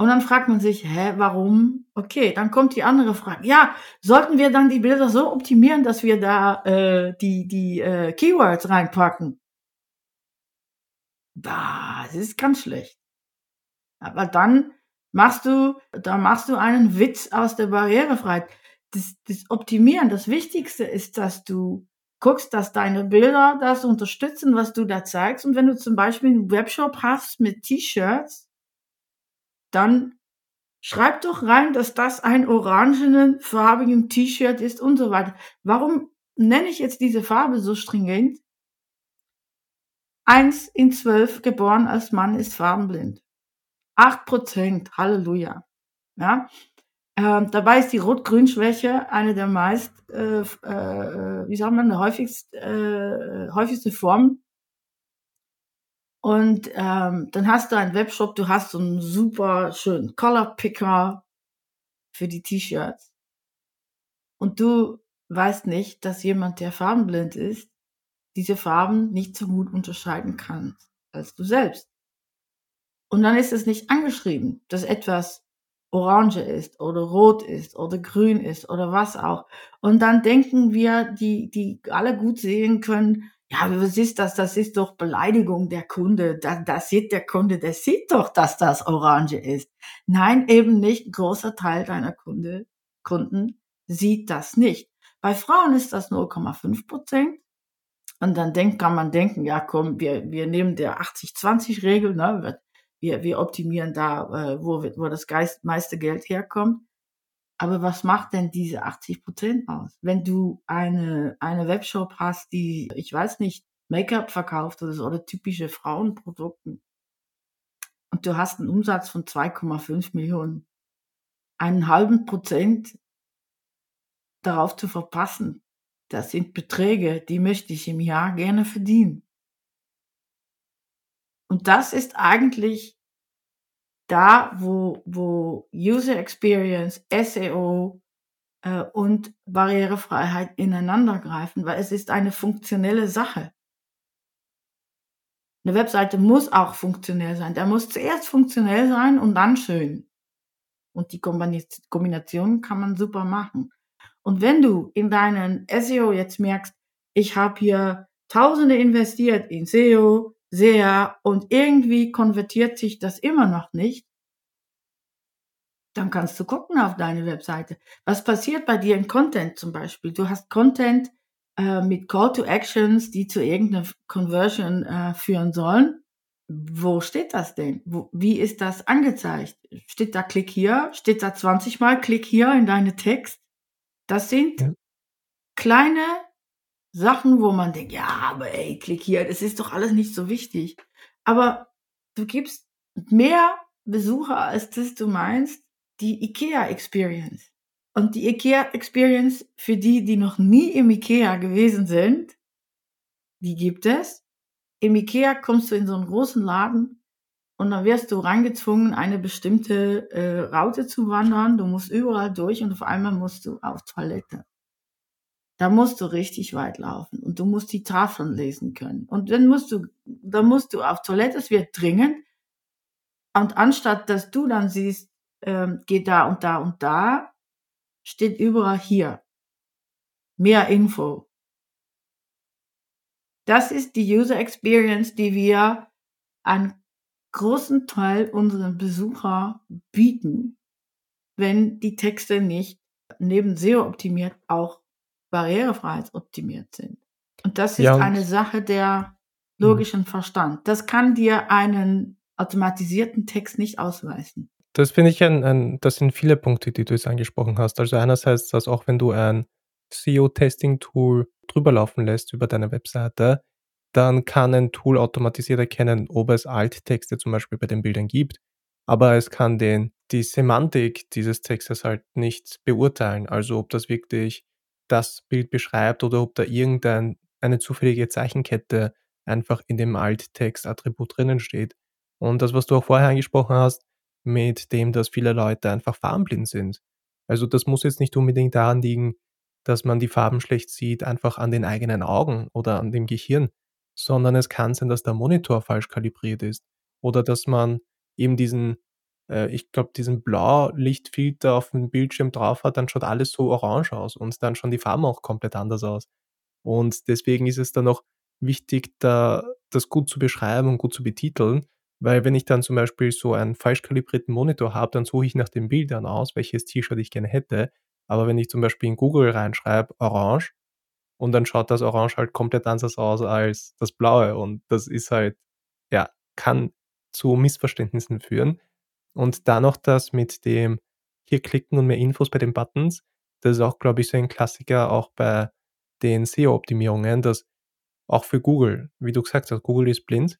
Und dann fragt man sich, hä, warum? Okay, dann kommt die andere Frage. Ja, sollten wir dann die Bilder so optimieren, dass wir da äh, die, die äh, Keywords reinpacken? Das ist ganz schlecht. Aber dann machst du, da machst du einen Witz aus der Barrierefreiheit. Das, das Optimieren, das Wichtigste ist, dass du guckst, dass deine Bilder das unterstützen, was du da zeigst. Und wenn du zum Beispiel einen Webshop hast mit T-Shirts, dann schreib doch rein, dass das ein orangenen, farbigen T-Shirt ist und so weiter. Warum nenne ich jetzt diese Farbe so stringent? Eins in zwölf geboren als Mann ist farbenblind. Acht Prozent, Halleluja. Ja, ähm, dabei ist die Rot-Grün-Schwäche eine der meist, äh, äh, wie sagt man, häufigst, äh, häufigste Form. Und ähm, dann hast du einen Webshop, du hast so einen super schönen Color Picker für die T-Shirts. Und du weißt nicht, dass jemand, der farbenblind ist, diese Farben nicht so gut unterscheiden kann als du selbst. Und dann ist es nicht angeschrieben, dass etwas orange ist oder rot ist oder grün ist oder was auch. Und dann denken wir, die, die alle gut sehen können, ja, was ist das? Das ist doch Beleidigung der Kunde. Da, das sieht der Kunde, der sieht doch, dass das orange ist. Nein, eben nicht. Ein großer Teil deiner Kunde, Kunden sieht das nicht. Bei Frauen ist das 0,5 Prozent. Und dann denkt, kann man denken, ja komm, wir, wir nehmen der 80-20-Regel, ne? Wir, wir optimieren da, äh, wo, wo das Geist, meiste Geld herkommt. Aber was macht denn diese 80 Prozent aus? Wenn du eine, eine Webshop hast, die, ich weiß nicht, Make-up verkauft oder so, oder typische Frauenprodukten, und du hast einen Umsatz von 2,5 Millionen, einen halben Prozent darauf zu verpassen, das sind Beträge, die möchte ich im Jahr gerne verdienen. Und das ist eigentlich da, wo, wo User Experience, SEO äh, und Barrierefreiheit ineinander greifen, weil es ist eine funktionelle Sache. Eine Webseite muss auch funktionell sein. Der muss zuerst funktionell sein und dann schön. Und die Kombination kann man super machen. Und wenn du in deinen SEO jetzt merkst, ich habe hier Tausende investiert in SEO, sehr und irgendwie konvertiert sich das immer noch nicht, dann kannst du gucken auf deine Webseite. Was passiert bei dir im Content zum Beispiel? Du hast Content äh, mit Call to Actions, die zu irgendeiner Conversion äh, führen sollen. Wo steht das denn? Wo, wie ist das angezeigt? Steht da Klick hier? Steht da 20 Mal Klick hier in deine Text? Das sind ja. kleine Sachen, wo man denkt, ja, aber ey, klick hier, das ist doch alles nicht so wichtig. Aber du gibst mehr Besucher, als das du meinst, die IKEA Experience. Und die IKEA Experience, für die, die noch nie im IKEA gewesen sind, die gibt es. Im IKEA kommst du in so einen großen Laden und dann wirst du reingezwungen, eine bestimmte äh, Route zu wandern. Du musst überall durch und auf einmal musst du auf Toilette. Da musst du richtig weit laufen und du musst die Tafeln lesen können. Und dann musst du, dann musst du auf Toilette, es wird dringend. Und anstatt dass du dann siehst, ähm, geht da und da und da, steht überall hier. Mehr Info. Das ist die User Experience, die wir an großen Teil unserer Besucher bieten, wenn die Texte nicht neben SEO optimiert auch barrierefreiheitsoptimiert sind. Und das ist ja, und eine Sache der mhm. logischen Verstand. Das kann dir einen automatisierten Text nicht ausweisen. Das finde ich ein, ein, das sind viele Punkte, die du jetzt angesprochen hast. Also einerseits, dass auch wenn du ein SEO-Testing-Tool drüber laufen lässt über deine Webseite, dann kann ein Tool automatisiert erkennen, ob es Alttexte zum Beispiel bei den Bildern gibt. Aber es kann den, die Semantik dieses Textes halt nicht beurteilen. Also ob das wirklich das Bild beschreibt oder ob da irgendeine zufällige Zeichenkette einfach in dem Alt-Text-Attribut drinnen steht. Und das, was du auch vorher angesprochen hast, mit dem, dass viele Leute einfach farbenblind sind. Also das muss jetzt nicht unbedingt daran liegen, dass man die Farben schlecht sieht, einfach an den eigenen Augen oder an dem Gehirn, sondern es kann sein, dass der Monitor falsch kalibriert ist oder dass man eben diesen äh, ich glaube, diesen Blaulichtfilter auf dem Bildschirm drauf hat, dann schaut alles so orange aus und dann schauen die Farben auch komplett anders aus. Und deswegen ist es dann auch wichtig, da das gut zu beschreiben und gut zu betiteln, weil wenn ich dann zum Beispiel so einen falsch kalibrierten Monitor habe, dann suche ich nach den Bildern aus, welches T-Shirt ich gerne hätte. Aber wenn ich zum Beispiel in Google reinschreibe, orange, und dann schaut das Orange halt komplett anders aus als das Blaue. Und das ist halt, ja, kann zu Missverständnissen führen. Und dann noch das mit dem hier klicken und mehr Infos bei den Buttons. Das ist auch, glaube ich, so ein Klassiker auch bei den SEO-Optimierungen, dass auch für Google, wie du gesagt hast, Google ist blind.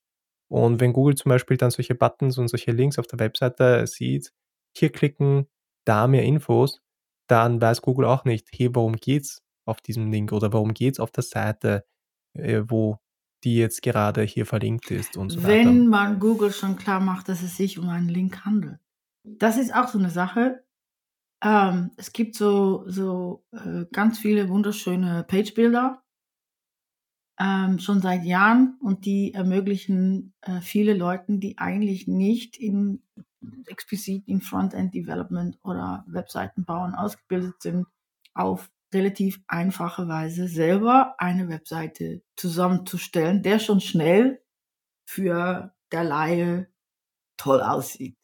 Und wenn Google zum Beispiel dann solche Buttons und solche Links auf der Webseite sieht, hier klicken, da mehr Infos, dann weiß Google auch nicht, hey, worum geht's auf diesem Link oder warum geht's auf der Seite, äh, wo die jetzt gerade hier verlinkt ist und so Wenn weiter. man Google schon klar macht, dass es sich um einen Link handelt. Das ist auch so eine Sache. Ähm, es gibt so, so äh, ganz viele wunderschöne Page-Builder, ähm, schon seit Jahren und die ermöglichen äh, viele Leuten, die eigentlich nicht in explizit in Frontend Development oder Webseiten bauen ausgebildet sind, auf relativ einfache Weise selber eine Webseite zusammenzustellen, der schon schnell für der Laie toll aussieht.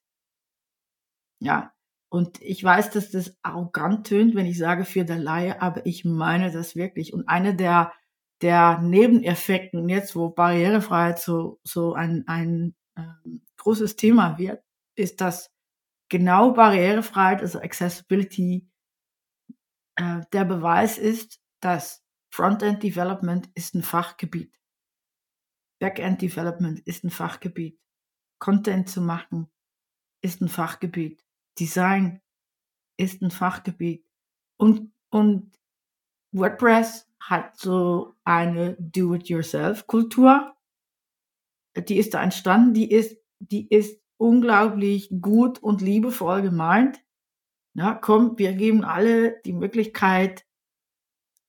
Ja, und ich weiß, dass das arrogant tönt, wenn ich sage für der Laie, aber ich meine das wirklich. Und eine der, der Nebeneffekten jetzt, wo Barrierefreiheit so, so ein, ein ähm, großes Thema wird, ist, dass genau Barrierefreiheit, also Accessibility, äh, der Beweis ist, dass Frontend Development ist ein Fachgebiet. Backend Development ist ein Fachgebiet. Content zu machen ist ein Fachgebiet. Design ist ein Fachgebiet. Und, und WordPress hat so eine Do-it-yourself-Kultur. Die ist da entstanden. Die ist, die ist unglaublich gut und liebevoll gemeint. Ja, komm, wir geben alle die Möglichkeit,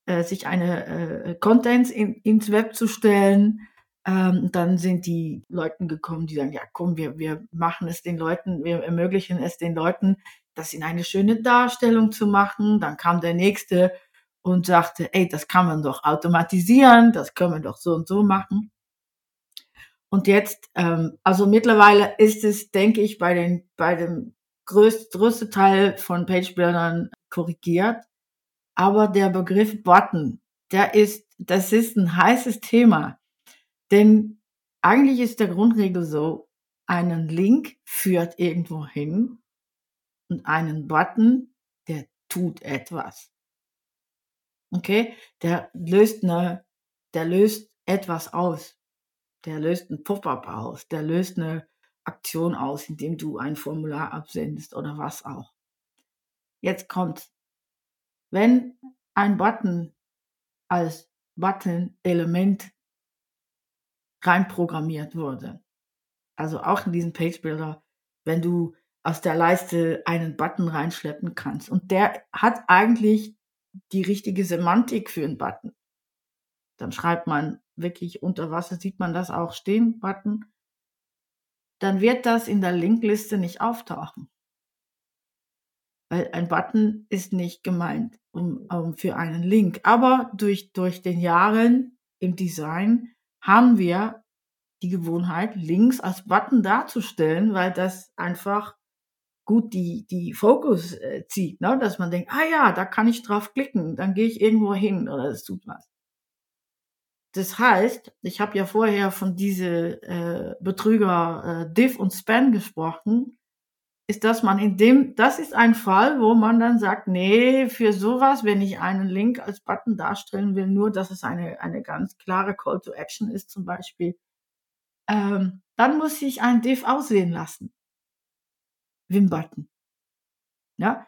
äh, sich eine äh, Contents in, ins Web zu stellen. Ähm, dann sind die Leuten gekommen, die sagen, ja, komm, wir, wir machen es den Leuten, wir ermöglichen es den Leuten, das in eine schöne Darstellung zu machen. Dann kam der nächste und sagte, ey, das kann man doch automatisieren, das können wir doch so und so machen. Und jetzt, ähm, also mittlerweile ist es, denke ich, bei den, bei dem größt, größte Teil von Page-Buildern korrigiert. Aber der Begriff Button, der ist, das ist ein heißes Thema. Denn eigentlich ist der Grundregel so, einen Link führt irgendwo hin und einen Button, der tut etwas. Okay? Der löst eine, der löst etwas aus. Der löst ein Pop-up aus. Der löst eine Aktion aus, indem du ein Formular absendest oder was auch. Jetzt kommt, wenn ein Button als Button-Element reinprogrammiert wurde. Also auch in diesem Page Builder, wenn du aus der Leiste einen Button reinschleppen kannst. Und der hat eigentlich die richtige Semantik für einen Button. Dann schreibt man wirklich unter Wasser, sieht man das auch stehen, Button. Dann wird das in der Linkliste nicht auftauchen. Weil ein Button ist nicht gemeint um, um für einen Link. Aber durch, durch den Jahren im Design haben wir die Gewohnheit, Links als Button darzustellen, weil das einfach gut die, die Fokus äh, zieht, ne? dass man denkt, ah ja, da kann ich drauf klicken, dann gehe ich irgendwo hin oder es tut was. Das heißt, ich habe ja vorher von diese äh, Betrüger äh, Div und Spam gesprochen, ist, dass man in dem, das ist ein Fall, wo man dann sagt, nee, für sowas, wenn ich einen Link als Button darstellen will, nur dass es eine, eine ganz klare Call to Action ist zum Beispiel, ähm, dann muss ich ein Div aussehen lassen. Wim-Button. Ja?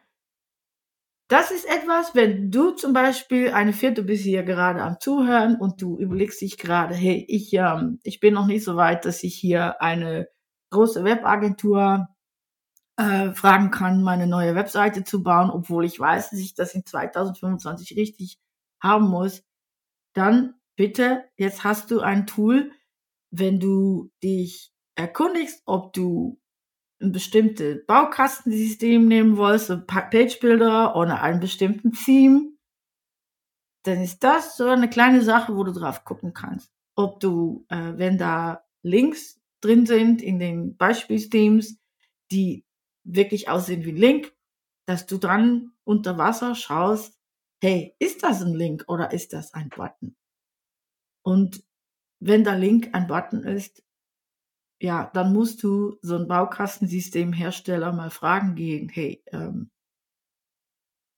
Das ist etwas, wenn du zum Beispiel eine vierte bist hier gerade am Zuhören und du überlegst dich gerade, hey, ich, ähm, ich bin noch nicht so weit, dass ich hier eine große Webagentur äh, fragen kann, meine neue Webseite zu bauen, obwohl ich weiß, dass ich das in 2025 richtig haben muss, dann bitte, jetzt hast du ein Tool, wenn du dich erkundigst, ob du ein bestimmtes Baukastensystem nehmen willst, so Page-Builder oder einen bestimmten Theme, dann ist das so eine kleine Sache, wo du drauf gucken kannst. Ob du, äh, wenn da Links drin sind in den Beispielsthemes, die wirklich aussehen wie ein Link, dass du dann unter Wasser schaust, hey, ist das ein Link oder ist das ein Button? Und wenn der Link ein Button ist, ja, dann musst du so ein Baukastensystemhersteller mal fragen gehen, hey, ähm,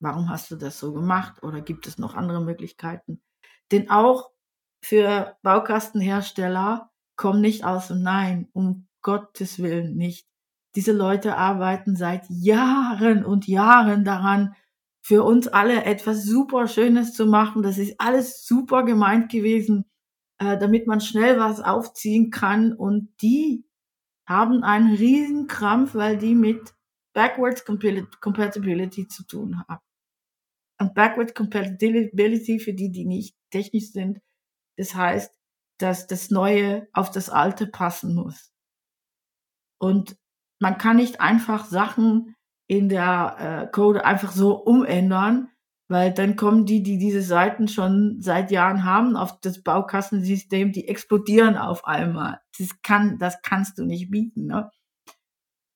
warum hast du das so gemacht oder gibt es noch andere Möglichkeiten? Denn auch für Baukastenhersteller kommen nicht aus dem Nein, um Gottes Willen nicht. Diese Leute arbeiten seit Jahren und Jahren daran, für uns alle etwas super Schönes zu machen. Das ist alles super gemeint gewesen, äh, damit man schnell was aufziehen kann. Und die haben einen riesen Krampf, weil die mit Backwards Compatibility zu tun haben. Und Backwards Compatibility für die, die nicht technisch sind, das heißt, dass das Neue auf das Alte passen muss. Und man kann nicht einfach Sachen in der äh, Code einfach so umändern, weil dann kommen die, die diese Seiten schon seit Jahren haben, auf das Baukastensystem, die explodieren auf einmal. Das kann, das kannst du nicht bieten, ne?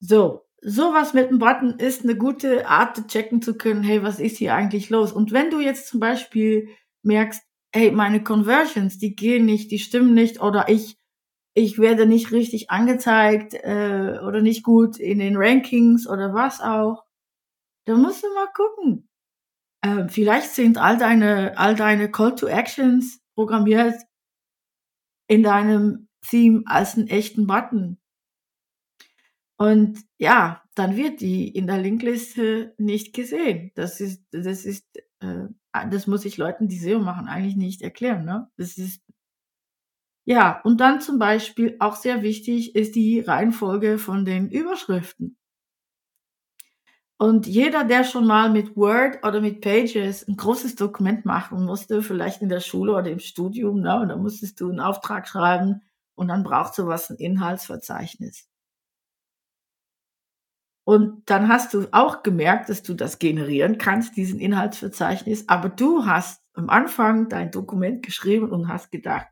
So. Sowas mit dem Button ist eine gute Art, checken zu können, hey, was ist hier eigentlich los? Und wenn du jetzt zum Beispiel merkst, hey, meine Conversions, die gehen nicht, die stimmen nicht oder ich ich werde nicht richtig angezeigt äh, oder nicht gut in den Rankings oder was auch. Da musst du mal gucken. Äh, vielleicht sind all deine, all deine Call to Actions programmiert in deinem Theme als einen echten Button. Und ja, dann wird die in der Linkliste nicht gesehen. Das ist, das ist, äh, das muss ich Leuten, die SEO machen, eigentlich nicht erklären. Ne? Das ist ja, und dann zum Beispiel auch sehr wichtig ist die Reihenfolge von den Überschriften. Und jeder, der schon mal mit Word oder mit Pages ein großes Dokument machen musste, vielleicht in der Schule oder im Studium, ne, und dann musstest du einen Auftrag schreiben und dann braucht sowas ein Inhaltsverzeichnis. Und dann hast du auch gemerkt, dass du das generieren kannst, diesen Inhaltsverzeichnis, aber du hast am Anfang dein Dokument geschrieben und hast gedacht,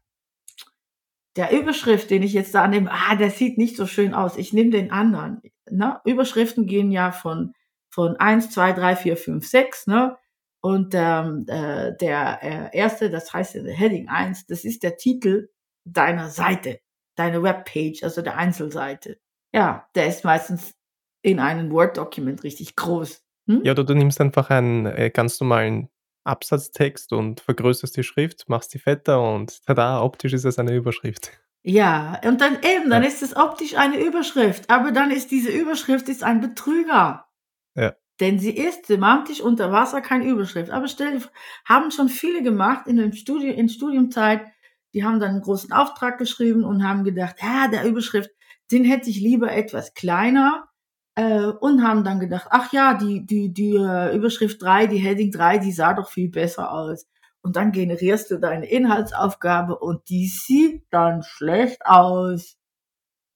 der Überschrift, den ich jetzt da nehme, ah, der sieht nicht so schön aus. Ich nehme den anderen. Ne? Überschriften gehen ja von, von eins, zwei, drei, vier, fünf, sechs. Ne? Und ähm, äh, der äh, erste, das heißt der Heading eins, das ist der Titel deiner Seite, deine Webpage, also der Einzelseite. Ja, der ist meistens in einem Word-Dokument richtig groß. Hm? Ja, oder du nimmst einfach einen äh, ganz normalen Absatztext und vergrößerst die Schrift, machst die fetter und tada, optisch ist es eine Überschrift. Ja, und dann eben, dann ja. ist es optisch eine Überschrift, aber dann ist diese Überschrift ist ein Betrüger. Ja. Denn sie ist semantisch unter Wasser kein Überschrift. Aber stell dir haben schon viele gemacht in dem Studium, in Studiumzeit, die haben dann einen großen Auftrag geschrieben und haben gedacht, ja, der Überschrift, den hätte ich lieber etwas kleiner äh, und haben dann gedacht, ach ja, die, die, die äh, Überschrift 3, die Heading 3, die sah doch viel besser aus. Und dann generierst du deine Inhaltsaufgabe und die sieht dann schlecht aus,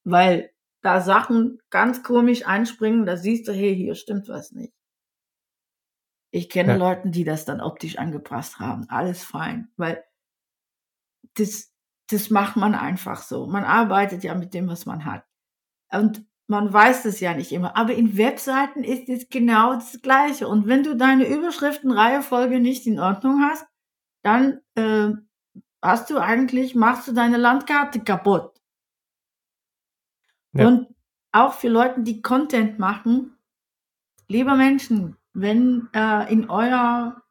weil da Sachen ganz komisch einspringen, da siehst du, hey, hier stimmt was nicht. Ich kenne ja. Leute, die das dann optisch angepasst haben. Alles fein, weil das, das macht man einfach so. Man arbeitet ja mit dem, was man hat. Und man weiß es ja nicht immer, aber in Webseiten ist es genau das Gleiche. Und wenn du deine Überschriftenreihefolge nicht in Ordnung hast, dann äh, hast du eigentlich, machst du deine Landkarte kaputt. Ja. Und auch für Leute, die Content machen, lieber Menschen, wenn äh, in euer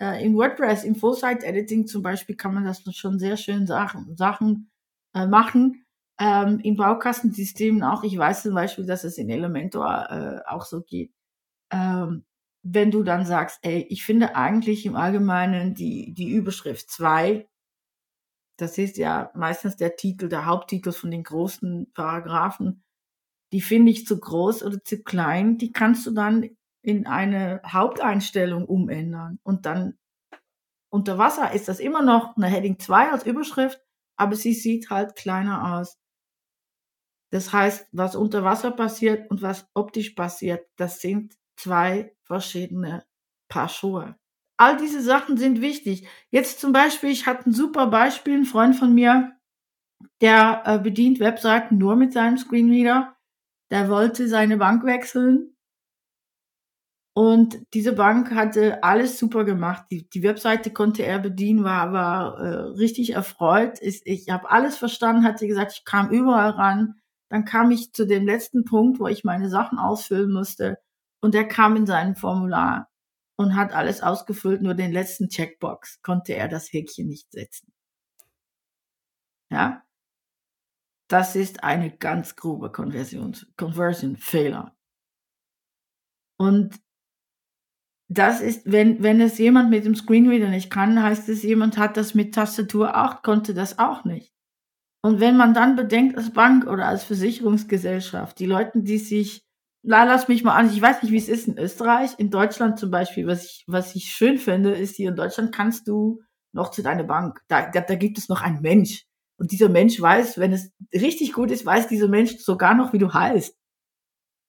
äh, in WordPress, im Full-Site-Editing zum Beispiel, kann man das schon sehr schön Sachen, Sachen äh, machen ähm, in Baukastensystemen auch. Ich weiß zum Beispiel, dass es in Elementor äh, auch so geht. Ähm, wenn du dann sagst, ey, ich finde eigentlich im Allgemeinen die, die Überschrift 2, das ist ja meistens der Titel, der Haupttitel von den großen Paragraphen, die finde ich zu groß oder zu klein, die kannst du dann in eine Haupteinstellung umändern und dann unter Wasser ist das immer noch eine Heading 2 als Überschrift, aber sie sieht halt kleiner aus. Das heißt, was unter Wasser passiert und was optisch passiert, das sind zwei verschiedene Paar Schuhe. All diese Sachen sind wichtig. Jetzt zum Beispiel, ich hatte ein super Beispiel, ein Freund von mir, der äh, bedient Webseiten nur mit seinem Screenreader. Der wollte seine Bank wechseln und diese Bank hatte alles super gemacht. Die, die Webseite konnte er bedienen, war, war äh, richtig erfreut. Ich, ich habe alles verstanden, hat sie gesagt, ich kam überall ran. Dann kam ich zu dem letzten Punkt, wo ich meine Sachen ausfüllen musste. Und er kam in seinem Formular und hat alles ausgefüllt, nur den letzten Checkbox konnte er das Häkchen nicht setzen. Ja? Das ist eine ganz grobe Conversion-Fehler. Und das ist, wenn, wenn es jemand mit dem Screenreader nicht kann, heißt es, jemand hat das mit Tastatur auch, konnte das auch nicht. Und wenn man dann bedenkt, als Bank oder als Versicherungsgesellschaft, die Leute, die sich, lass mich mal an, ich weiß nicht, wie es ist in Österreich, in Deutschland zum Beispiel, was ich, was ich schön finde, ist hier in Deutschland kannst du noch zu deiner Bank. Da, da, da gibt es noch einen Mensch. Und dieser Mensch weiß, wenn es richtig gut ist, weiß dieser Mensch sogar noch, wie du heißt.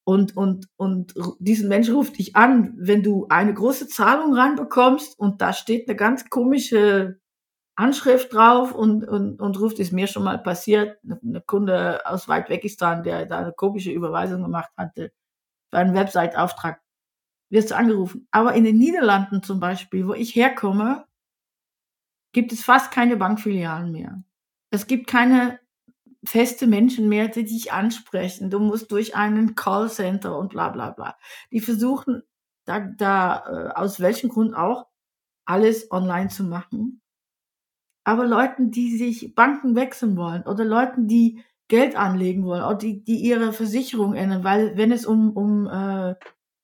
Und, und, und diesen Mensch ruft dich an, wenn du eine große Zahlung reinbekommst und da steht eine ganz komische Anschrift drauf und, und, und ruft, ist mir schon mal passiert, eine Kunde aus weit Wegistan, der da eine komische Überweisung gemacht hatte, für einen Website-Auftrag, wirst du angerufen. Aber in den Niederlanden zum Beispiel, wo ich herkomme, gibt es fast keine Bankfilialen mehr. Es gibt keine feste Menschen mehr, die dich ansprechen. Du musst durch einen Callcenter und bla bla bla. Die versuchen da, da äh, aus welchem Grund auch alles online zu machen. Aber Leuten, die sich Banken wechseln wollen oder Leuten, die Geld anlegen wollen oder die, die ihre Versicherung ändern, weil wenn es um, um äh,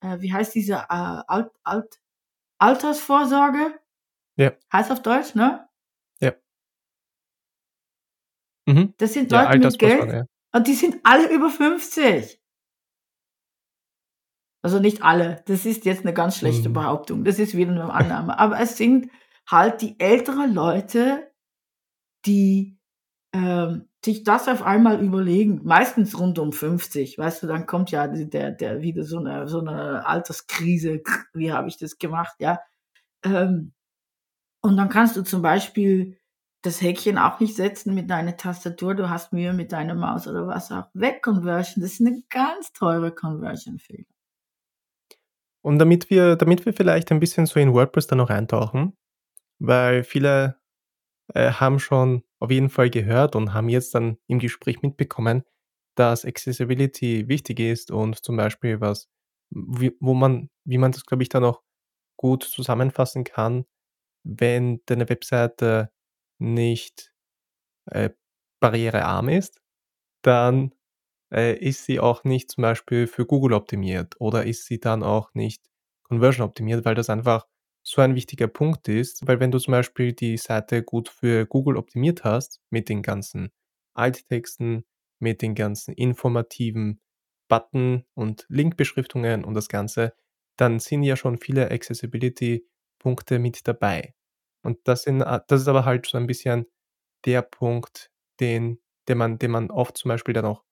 äh, wie heißt diese äh, Alt, Alt, Altersvorsorge? Ja. Heißt auf Deutsch, ne? Mhm. Das sind Leute ja, mit Geld ja. und die sind alle über 50. Also nicht alle, das ist jetzt eine ganz schlechte mhm. Behauptung, das ist wieder eine Annahme. Aber es sind halt die älteren Leute, die ähm, sich das auf einmal überlegen, meistens rund um 50, weißt du, dann kommt ja der, der wieder so eine, so eine Alterskrise, wie habe ich das gemacht, ja. Ähm, und dann kannst du zum Beispiel das Häkchen auch nicht setzen mit deiner Tastatur, du hast Mühe mit deiner Maus oder was auch. Weg-Conversion, das ist eine ganz teure Conversion-Fehler. Und damit wir, damit wir vielleicht ein bisschen so in WordPress da noch eintauchen, weil viele äh, haben schon auf jeden Fall gehört und haben jetzt dann im Gespräch mitbekommen, dass Accessibility wichtig ist und zum Beispiel was, wie, wo man, wie man das, glaube ich, dann auch gut zusammenfassen kann, wenn deine Webseite nicht äh, barrierearm ist, dann äh, ist sie auch nicht zum Beispiel für Google optimiert oder ist sie dann auch nicht Conversion optimiert, weil das einfach so ein wichtiger Punkt ist, weil wenn du zum Beispiel die Seite gut für Google optimiert hast, mit den ganzen Alttexten, mit den ganzen informativen Button und Linkbeschriftungen und das Ganze, dann sind ja schon viele Accessibility-Punkte mit dabei. Und das sind äh, das ist aber halt so ein bisschen der Punkt, den den man den man oft zum Beispiel dann auch,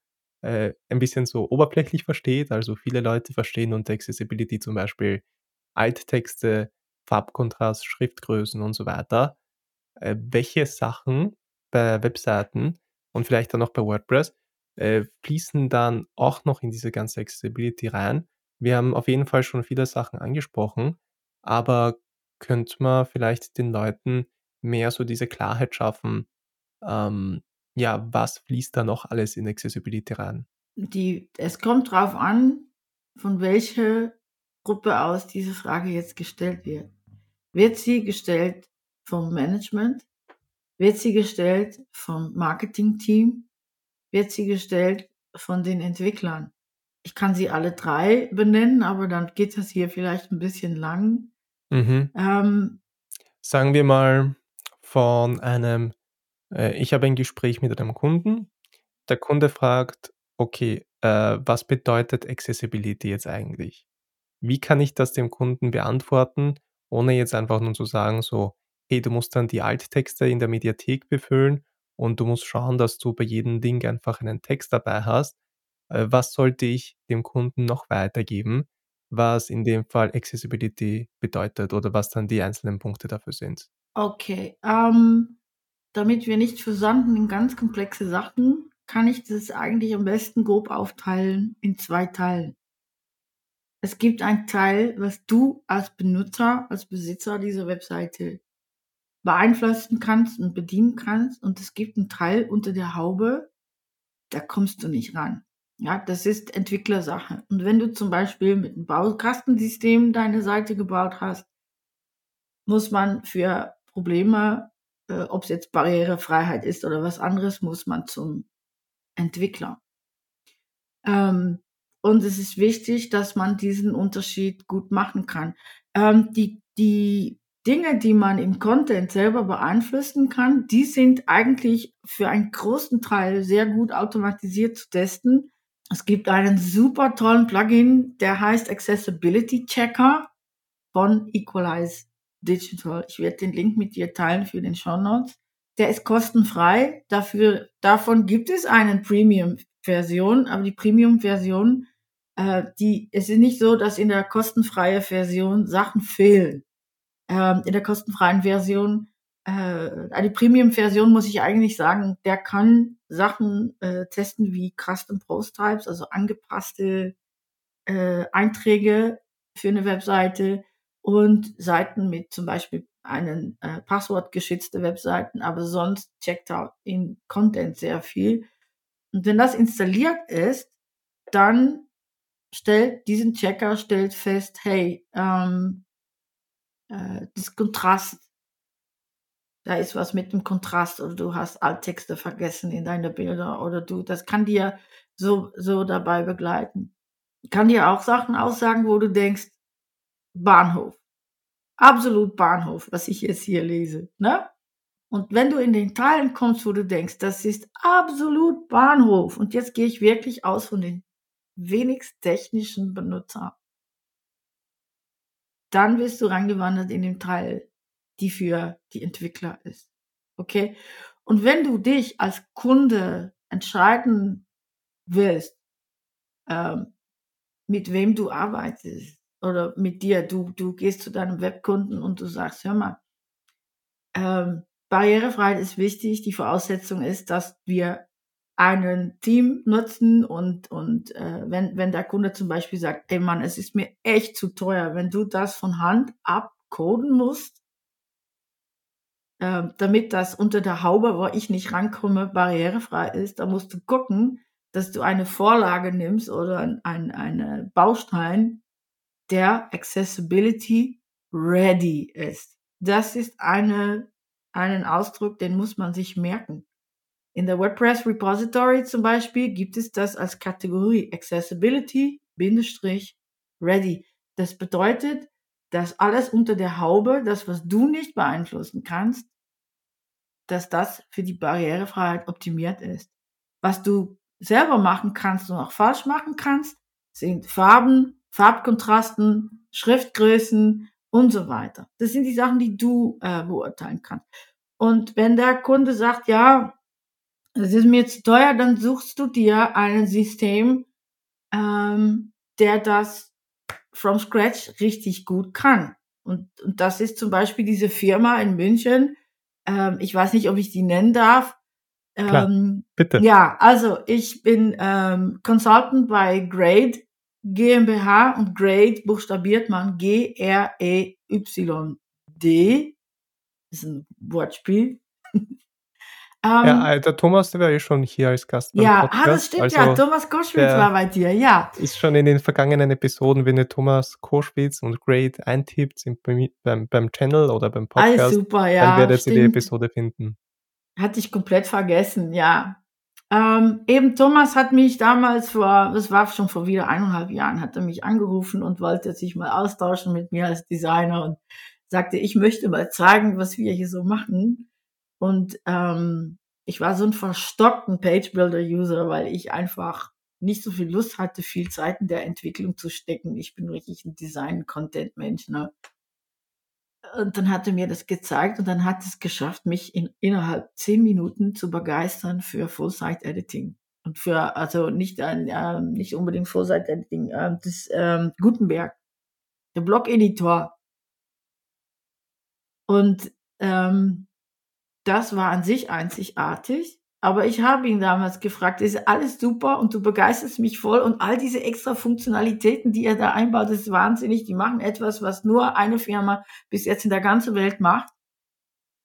äh, ein bisschen so oberflächlich versteht. Also, viele Leute verstehen unter Accessibility zum Beispiel Alttexte, Farbkontrast, Schriftgrößen und so weiter. Äh, welche Sachen bei Webseiten und vielleicht dann auch bei WordPress, äh, fließen dann auch noch in diese ganze Accessibility rein? Wir haben auf jeden Fall schon viele Sachen angesprochen, aber könnte man vielleicht den Leuten mehr so diese Klarheit schaffen, ähm, ja, was fließt da noch alles in Accessibility rein? Die, es kommt drauf an, von welcher Gruppe aus diese Frage jetzt gestellt wird. Wird sie gestellt vom Management? Wird sie gestellt vom Marketing-Team? Wird sie gestellt von den Entwicklern? Ich kann sie alle drei benennen, aber dann geht das hier vielleicht ein bisschen lang. Mhm. Ähm, Sagen wir mal von einem, äh, ich habe ein Gespräch mit einem Kunden. Der Kunde fragt, okay, äh, was bedeutet Accessibility jetzt eigentlich? Wie kann ich das dem Kunden beantworten, ohne jetzt einfach nur zu sagen, so, hey, du musst dann die Alttexte in der Mediathek befüllen und du musst schauen, dass du bei jedem Ding einfach einen Text dabei hast. Äh, was sollte ich dem Kunden noch weitergeben, was in dem Fall Accessibility bedeutet oder was dann die einzelnen Punkte dafür sind? Okay, ähm, damit wir nicht versanden in ganz komplexe Sachen, kann ich das eigentlich am besten grob aufteilen in zwei Teilen. Es gibt ein Teil, was du als Benutzer, als Besitzer dieser Webseite beeinflussen kannst und bedienen kannst. Und es gibt einen Teil unter der Haube, da kommst du nicht ran. Ja, das ist Entwicklersache. Und wenn du zum Beispiel mit einem Baukastensystem deine Seite gebaut hast, muss man für Probleme, äh, ob es jetzt Barrierefreiheit ist oder was anderes, muss man zum Entwickler. Ähm, und es ist wichtig, dass man diesen Unterschied gut machen kann. Ähm, die, die Dinge, die man im Content selber beeinflussen kann, die sind eigentlich für einen großen Teil sehr gut automatisiert zu testen. Es gibt einen super tollen Plugin, der heißt Accessibility Checker von Equalize Digital. Ich werde den Link mit dir teilen für den Show Notes. Der ist kostenfrei. Dafür, davon gibt es einen Premium-Version, aber die Premium-Version, äh, die, es ist nicht so, dass in der kostenfreien Version Sachen fehlen. Ähm, in der kostenfreien Version, äh, die Premium-Version muss ich eigentlich sagen, der kann Sachen äh, testen wie Custom Post Types, also angepasste äh, Einträge für eine Webseite und Seiten mit zum Beispiel einen äh, passwortgeschützte Webseiten, aber sonst checkt er in Content sehr viel. Und wenn das installiert ist, dann stellt diesen Checker stellt fest, hey, ähm, äh, das Kontrast, da ist was mit dem Kontrast oder du hast Alttexte vergessen in deine Bilder oder du, das kann dir so so dabei begleiten. Kann dir auch Sachen aussagen, wo du denkst, Bahnhof. Absolut Bahnhof, was ich jetzt hier lese. Ne? Und wenn du in den Teilen kommst, wo du denkst, das ist absolut Bahnhof, und jetzt gehe ich wirklich aus von den wenigst technischen Benutzern, dann wirst du reingewandert in den Teil, die für die Entwickler ist. Okay? Und wenn du dich als Kunde entscheiden willst, ähm, mit wem du arbeitest, oder mit dir, du, du gehst zu deinem Webkunden und du sagst, hör mal, ähm, Barrierefreiheit ist wichtig. Die Voraussetzung ist, dass wir einen Team nutzen und, und äh, wenn, wenn der Kunde zum Beispiel sagt, ey Mann, es ist mir echt zu teuer, wenn du das von Hand abcoden musst, äh, damit das unter der Haube, wo ich nicht rankomme, barrierefrei ist, da musst du gucken, dass du eine Vorlage nimmst oder ein, ein, eine Baustein, der Accessibility Ready ist. Das ist eine, einen Ausdruck, den muss man sich merken. In der WordPress Repository zum Beispiel gibt es das als Kategorie Accessibility Ready. Das bedeutet, dass alles unter der Haube, das was du nicht beeinflussen kannst, dass das für die Barrierefreiheit optimiert ist. Was du selber machen kannst und auch falsch machen kannst, sind Farben, Farbkontrasten, Schriftgrößen und so weiter. Das sind die Sachen, die du äh, beurteilen kannst. Und wenn der Kunde sagt, ja, es ist mir zu teuer, dann suchst du dir ein System, ähm, der das from scratch richtig gut kann. Und, und das ist zum Beispiel diese Firma in München. Ähm, ich weiß nicht, ob ich die nennen darf. Klar, Ähm, bitte. ja, also ich bin ähm, Consultant bei Grade GmbH und Grade buchstabiert man G-R-E-Y-D. Das ist ein Wortspiel. (laughs) Ja, ähm, äh, der Thomas, der war eh schon hier als Gast beim ja, ah, Podcast. das stimmt also ja. Thomas Koschwitz war bei dir, ja. ist schon in den vergangenen Episoden, wenn ihr Thomas Koschwitz und Grade eintippt im, beim, beim Channel oder beim Alles Podcast, super, ja. dann werdet ihr die. Episode finden. Hatte ich komplett vergessen, ja. Ähm, eben Thomas hat mich damals vor, das war schon vor wieder eineinhalb Jahren, hat er mich angerufen und wollte sich mal austauschen mit mir als Designer und sagte, ich möchte mal zeigen, was wir hier so machen. Und ähm, ich war so ein verstockten Page-Builder-User, weil ich einfach nicht so viel Lust hatte, viel Zeit in der Entwicklung zu stecken. Ich bin wirklich ein Design-Content-Mensch. Ne? und dann hat er mir das gezeigt und dann hat es geschafft, mich in, innerhalb zehn Minuten zu begeistern für Full-Site-Editing. Und für, also nicht, ein, äh, nicht unbedingt Full-Site-Editing, äh, das ähm, Gutenberg, der Blog-Editor. Und ähm, das war an sich einzigartig. Aber ich habe ihn damals gefragt, ist alles super und du begeisterst mich voll und all diese extra Funktionalitäten, die er da einbaut, ist wahnsinnig. Die machen etwas, was nur eine Firma bis jetzt in der ganzen Welt macht.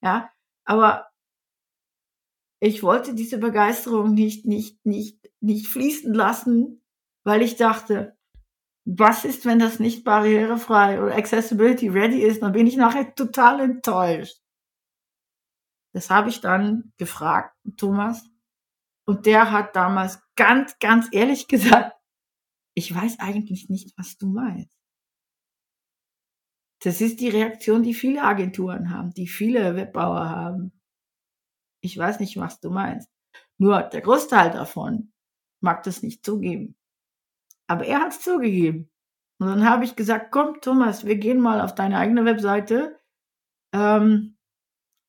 Ja, aber ich wollte diese Begeisterung nicht, nicht, nicht, nicht fließen lassen, weil ich dachte, was ist, wenn das nicht barrierefrei oder accessibility ready ist? Dann bin ich nachher total enttäuscht. Das habe ich dann gefragt, Thomas. Und der hat damals ganz, ganz ehrlich (laughs) gesagt, ich weiß eigentlich nicht, was du meinst. Das ist die Reaktion, die viele Agenturen haben, die viele Webbauer haben. Ich weiß nicht, was du meinst. Nur der Großteil davon mag das nicht zugeben. Aber er hat es zugegeben. Und dann habe ich gesagt, komm, Thomas, wir gehen mal auf deine eigene Webseite. Ähm,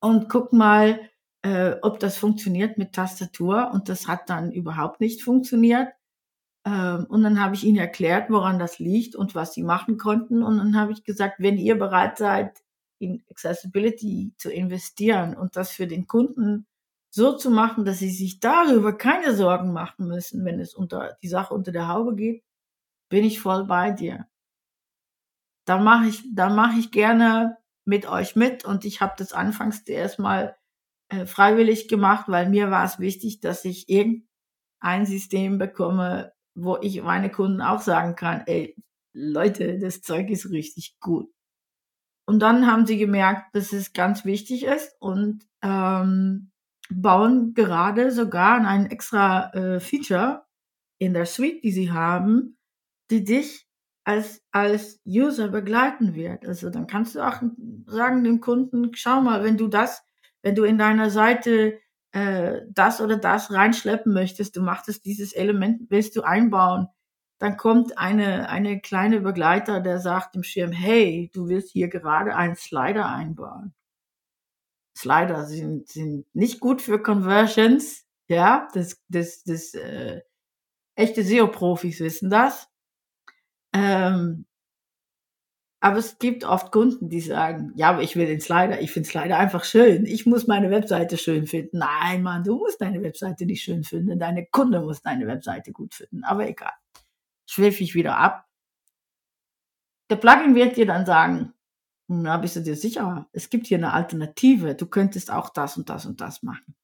und guck mal, äh, ob das funktioniert mit Tastatur. Und das hat dann überhaupt nicht funktioniert. Ähm, und dann habe ich ihnen erklärt, woran das liegt und was sie machen konnten. Und dann habe ich gesagt, wenn ihr bereit seid, in Accessibility zu investieren und das für den Kunden so zu machen, dass sie sich darüber keine Sorgen machen müssen, wenn es unter die Sache unter der Haube geht, bin ich voll bei dir. Da mache ich, da mache ich gerne mit euch mit und ich habe das anfangs erstmal äh, freiwillig gemacht, weil mir war es wichtig, dass ich irgendein System bekomme, wo ich meine Kunden auch sagen kann, ey, Leute, das Zeug ist richtig gut. Und dann haben sie gemerkt, dass es ganz wichtig ist und ähm, bauen gerade sogar ein extra äh, Feature in der Suite, die sie haben, die dich als, als User begleiten wird. Also dann kannst du auch sagen dem Kunden, schau mal, wenn du das, wenn du in deiner Seite äh, das oder das reinschleppen möchtest, du machtest dieses Element, willst du einbauen, dann kommt eine, eine kleine Begleiter, der sagt dem Schirm, hey, du willst hier gerade einen Slider einbauen. Slider sind, sind nicht gut für Conversions, ja, das, das, das, äh, echte SEO-Profis wissen das. Ähm, aber es gibt oft Kunden, die sagen, ja, aber ich will den Slider, ich finde Slider einfach schön. Ich muss meine Webseite schön finden. Nein, Mann, du musst deine Webseite nicht schön finden. Deine Kunde muss deine Webseite gut finden. Aber egal. Schweife ich wieder ab. Der Plugin wird dir dann sagen, na, bist du dir sicher? Es gibt hier eine Alternative. Du könntest auch das und das und das machen.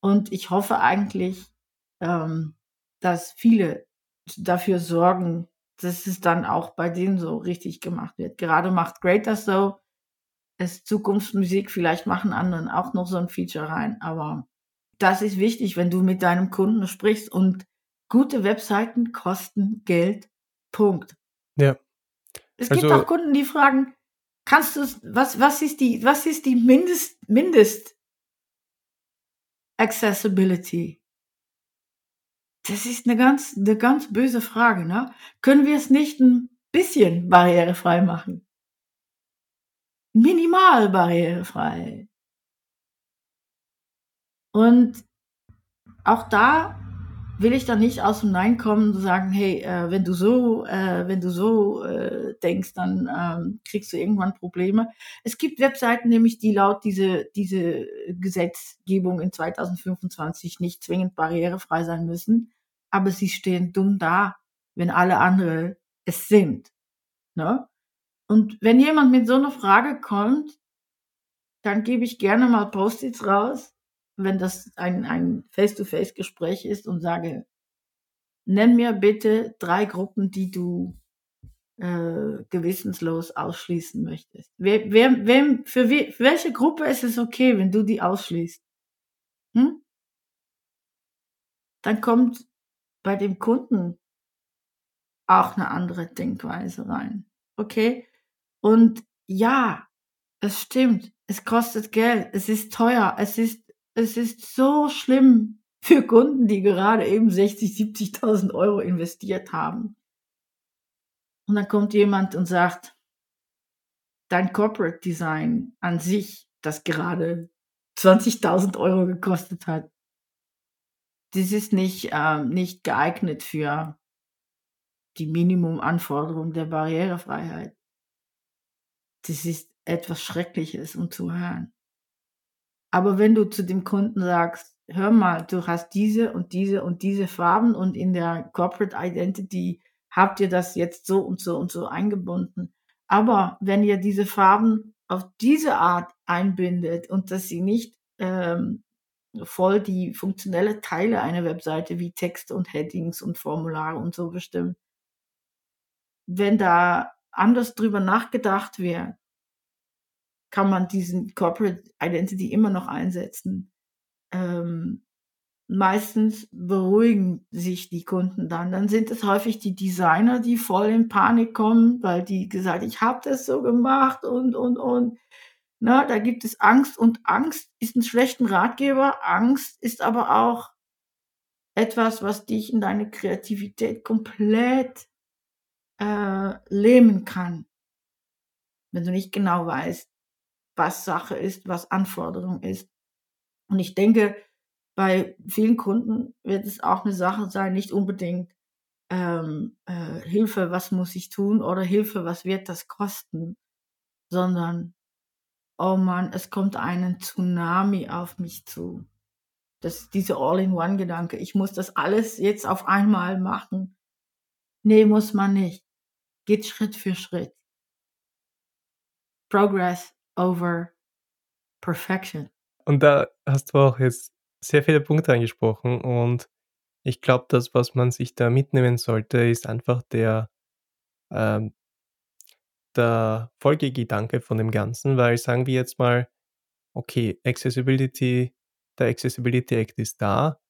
Und ich hoffe eigentlich, ähm, dass viele dafür sorgen, dass es dann auch bei denen so richtig gemacht wird. Gerade macht Greater so, ist Zukunftsmusik, vielleicht machen anderen auch noch so ein Feature rein, aber das ist wichtig, wenn du mit deinem Kunden sprichst und gute Webseiten kosten Geld. Punkt. Ja. Es also, gibt auch Kunden, die fragen, kannst du was was ist die was ist die Mindest Mindest Accessibility? Das ist eine ganz, eine ganz böse Frage, ne? Können wir es nicht ein bisschen barrierefrei machen? Minimal barrierefrei. Und auch da will ich dann nicht aus dem Nein kommen und sagen, hey, äh, wenn du so, äh, wenn du so äh, denkst, dann ähm, kriegst du irgendwann Probleme. Es gibt Webseiten nämlich, die laut diese, diese Gesetzgebung in 2025 nicht zwingend barrierefrei sein müssen, aber sie stehen dumm da, wenn alle andere es sind. Ne? Und wenn jemand mit so einer Frage kommt, dann gebe ich gerne mal Post-its raus wenn das ein, ein Face-to-Face-Gespräch ist und sage, nenn mir bitte drei Gruppen, die du äh, gewissenslos ausschließen möchtest. Wer, wer, wem, für, we, für welche Gruppe ist es okay, wenn du die ausschließt? Hm? Dann kommt bei dem Kunden auch eine andere Denkweise rein. Okay? Und ja, es stimmt. Es kostet Geld. Es ist teuer. Es ist es ist so schlimm für Kunden, die gerade eben 60, 70.000 Euro investiert haben. Und dann kommt jemand und sagt, dein Corporate Design an sich, das gerade 20.000 Euro gekostet hat, das ist nicht, ähm, nicht geeignet für die Minimumanforderung der Barrierefreiheit. Das ist etwas Schreckliches, um zu hören. Aber wenn du zu dem Kunden sagst, hör mal, du hast diese und diese und diese Farben und in der Corporate Identity habt ihr das jetzt so und so und so eingebunden. Aber wenn ihr diese Farben auf diese Art einbindet und dass sie nicht ähm, voll die funktionelle Teile einer Webseite wie Texte und Headings und Formulare und so bestimmen, wenn da anders drüber nachgedacht wird, kann man diesen Corporate Identity immer noch einsetzen. Ähm, meistens beruhigen sich die Kunden dann. Dann sind es häufig die Designer, die voll in Panik kommen, weil die gesagt, ich habe das so gemacht und und und. Na, da gibt es Angst und Angst ist ein schlechten Ratgeber. Angst ist aber auch etwas, was dich in deine Kreativität komplett äh, lähmen kann, wenn du nicht genau weißt, was Sache ist, was Anforderung ist. Und ich denke, bei vielen Kunden wird es auch eine Sache sein, nicht unbedingt ähm, äh, Hilfe, was muss ich tun oder Hilfe, was wird das kosten, sondern, oh Mann, es kommt ein Tsunami auf mich zu. Das ist dieser All-in-One-Gedanke. Ich muss das alles jetzt auf einmal machen. Nee, muss man nicht. Geht Schritt für Schritt. Progress over perfection. Und da hast du auch jetzt sehr viele Punkte angesprochen und ich glaube, das, was man sich da mitnehmen sollte, ist einfach der, ähm, der Folgegedanke von dem Ganzen, weil sagen wir jetzt mal, okay, Accessibility, der Accessibility Act ist da,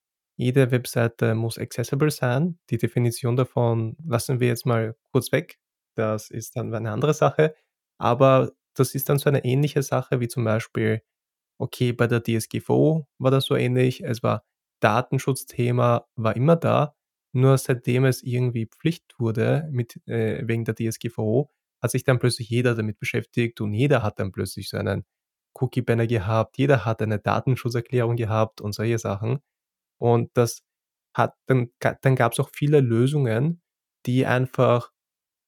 jede Webseite muss accessible sein. Die Definition davon lassen wir jetzt mal kurz weg. Das ist dann eine andere Sache. Aber das ist dann so eine ähnliche Sache wie zum Beispiel, okay, bei der DSGVO war das so ähnlich. Es war Datenschutzthema, war immer da. Nur seitdem es irgendwie Pflicht wurde mit, äh, wegen der DSGVO, hat sich dann plötzlich jeder damit beschäftigt und jeder hat dann plötzlich so einen Cookie-Banner gehabt, jeder hat eine Datenschutzerklärung gehabt und solche Sachen. Und das hat dann, dann gab es auch viele Lösungen, die einfach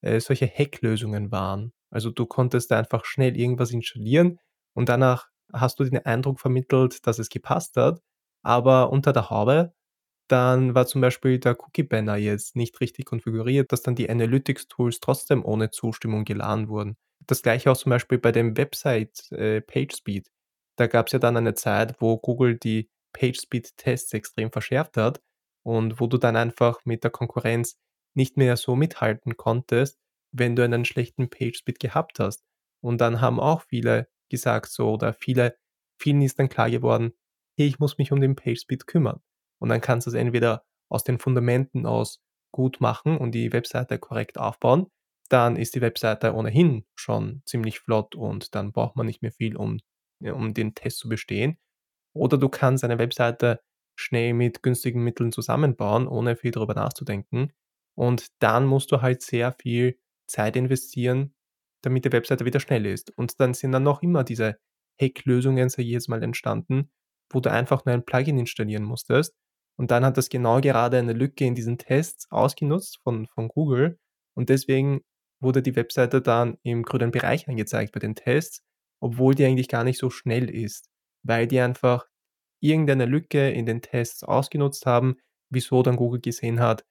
äh, solche Hacklösungen waren. Also du konntest da einfach schnell irgendwas installieren und danach hast du den Eindruck vermittelt, dass es gepasst hat, aber unter der Haube dann war zum Beispiel der Cookie-Banner jetzt nicht richtig konfiguriert, dass dann die Analytics-Tools trotzdem ohne Zustimmung geladen wurden. Das gleiche auch zum Beispiel bei dem Website äh, PageSpeed. Da gab es ja dann eine Zeit, wo Google die PageSpeed-Tests extrem verschärft hat und wo du dann einfach mit der Konkurrenz nicht mehr so mithalten konntest, wenn du einen schlechten PageSpeed gehabt hast. Und dann haben auch viele gesagt so oder viele, vielen ist dann klar geworden, hey, ich muss mich um den PageSpeed kümmern. Und dann kannst du es entweder aus den Fundamenten aus gut machen und die Webseite korrekt aufbauen, dann ist die Webseite ohnehin schon ziemlich flott und dann braucht man nicht mehr viel, um, um den Test zu bestehen. Oder du kannst eine Webseite schnell mit günstigen Mitteln zusammenbauen, ohne viel darüber nachzudenken. Und dann musst du halt sehr viel Zeit investieren, damit die Webseite wieder schnell ist. Und dann sind dann noch immer diese Hack-Lösungen, ich jetzt mal, entstanden, wo du einfach nur ein Plugin installieren musstest. Und dann hat das genau gerade eine Lücke in diesen Tests ausgenutzt von, von Google. Und deswegen wurde die Webseite dann im grünen Bereich angezeigt bei den Tests, obwohl die eigentlich gar nicht so schnell ist, weil die einfach irgendeine Lücke in den Tests ausgenutzt haben, wieso dann Google gesehen hat,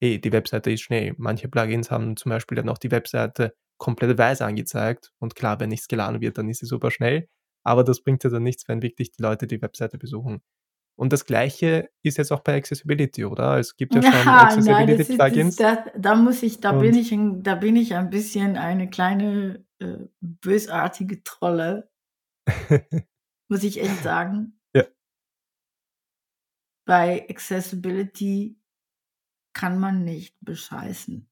hey, die Webseite ist schnell. Manche Plugins haben zum Beispiel dann auch die Webseite komplett weiß angezeigt und klar, wenn nichts geladen wird, dann ist sie super schnell, aber das bringt ja dann nichts, wenn wirklich die Leute die Webseite besuchen. Und das Gleiche ist jetzt auch bei Accessibility, oder? Es gibt ja schon (laughs) ja, Accessibility-Plugins. Da muss ich, da bin ich, ein, da bin ich ein bisschen eine kleine äh, bösartige Trolle, (laughs) muss ich echt sagen. Ja. Bei Accessibility kann man nicht bescheißen.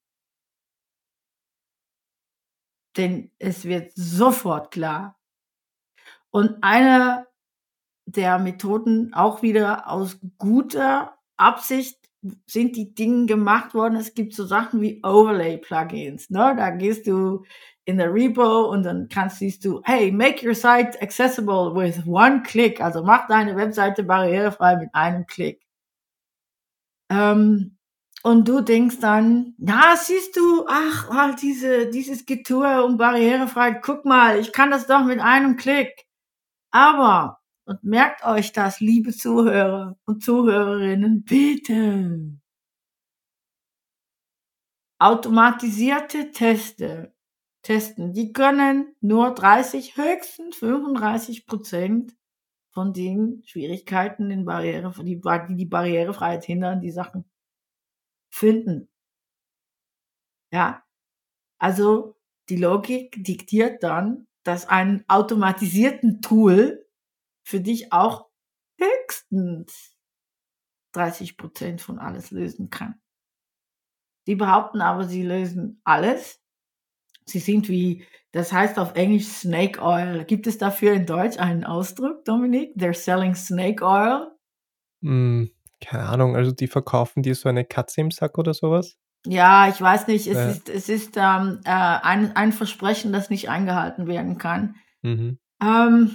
Denn es wird sofort klar. Und einer der Methoden auch wieder aus guter Absicht sind die Dinge gemacht worden. Es gibt so Sachen wie Overlay-Plugins. Ne? Da gehst du in der Repo und dann kannst siehst du, hey, make your site accessible with one click. Also mach deine Webseite barrierefrei mit einem Klick. Ähm, und du denkst dann, ja, siehst du, ach, halt diese, dieses Getue um Barrierefreiheit, guck mal, ich kann das doch mit einem Klick. Aber, und merkt euch das, liebe Zuhörer und Zuhörerinnen, bitte. Automatisierte Teste, testen, die können nur 30, höchstens 35 Prozent von den Schwierigkeiten, in Barriere, die die Barrierefreiheit hindern, die Sachen finden. Ja, also die Logik diktiert dann, dass ein automatisierten Tool für dich auch höchstens 30 Prozent von alles lösen kann. Die behaupten aber, sie lösen alles. Sie sind wie, das heißt auf Englisch Snake Oil. Gibt es dafür in Deutsch einen Ausdruck, Dominik? They're selling Snake Oil? Mm, keine Ahnung, also die verkaufen dir so eine Katze im Sack oder sowas? Ja, ich weiß nicht. Es Ja. ist, es ist ähm, äh, ein, ein Versprechen, das nicht eingehalten werden kann. Mhm. Ähm,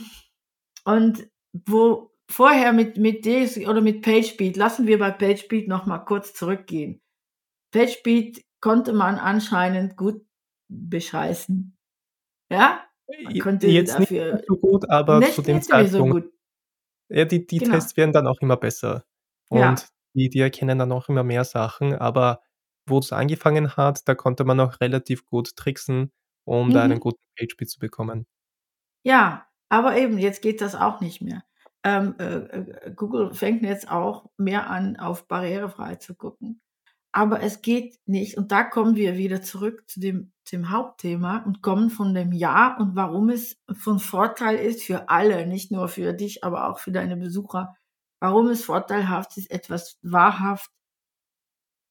und wo vorher mit, mit Daisy oder mit PageSpeed, lassen wir bei PageSpeed nochmal kurz zurückgehen. PageSpeed konnte man anscheinend gut bescheißen. Ja? Man konnte Jetzt nicht dafür so gut, aber nicht, zu dem nicht Zeitpunkt, gut. ja, die, die Genau. Tests werden dann auch immer besser. Ja. Und die, die erkennen dann auch immer mehr Sachen, aber wo es angefangen hat, da konnte man auch relativ gut tricksen, um da einen Mhm. guten PageSpeed zu bekommen. Ja, aber eben, jetzt geht das auch nicht mehr. Ähm, äh, äh, Google fängt jetzt auch mehr an, auf barrierefrei zu gucken. Aber es geht nicht, und da kommen wir wieder zurück zu dem, dem Hauptthema und kommen von dem Ja und warum es von Vorteil ist für alle, nicht nur für dich, aber auch für deine Besucher, warum es vorteilhaft ist, etwas wahrhaft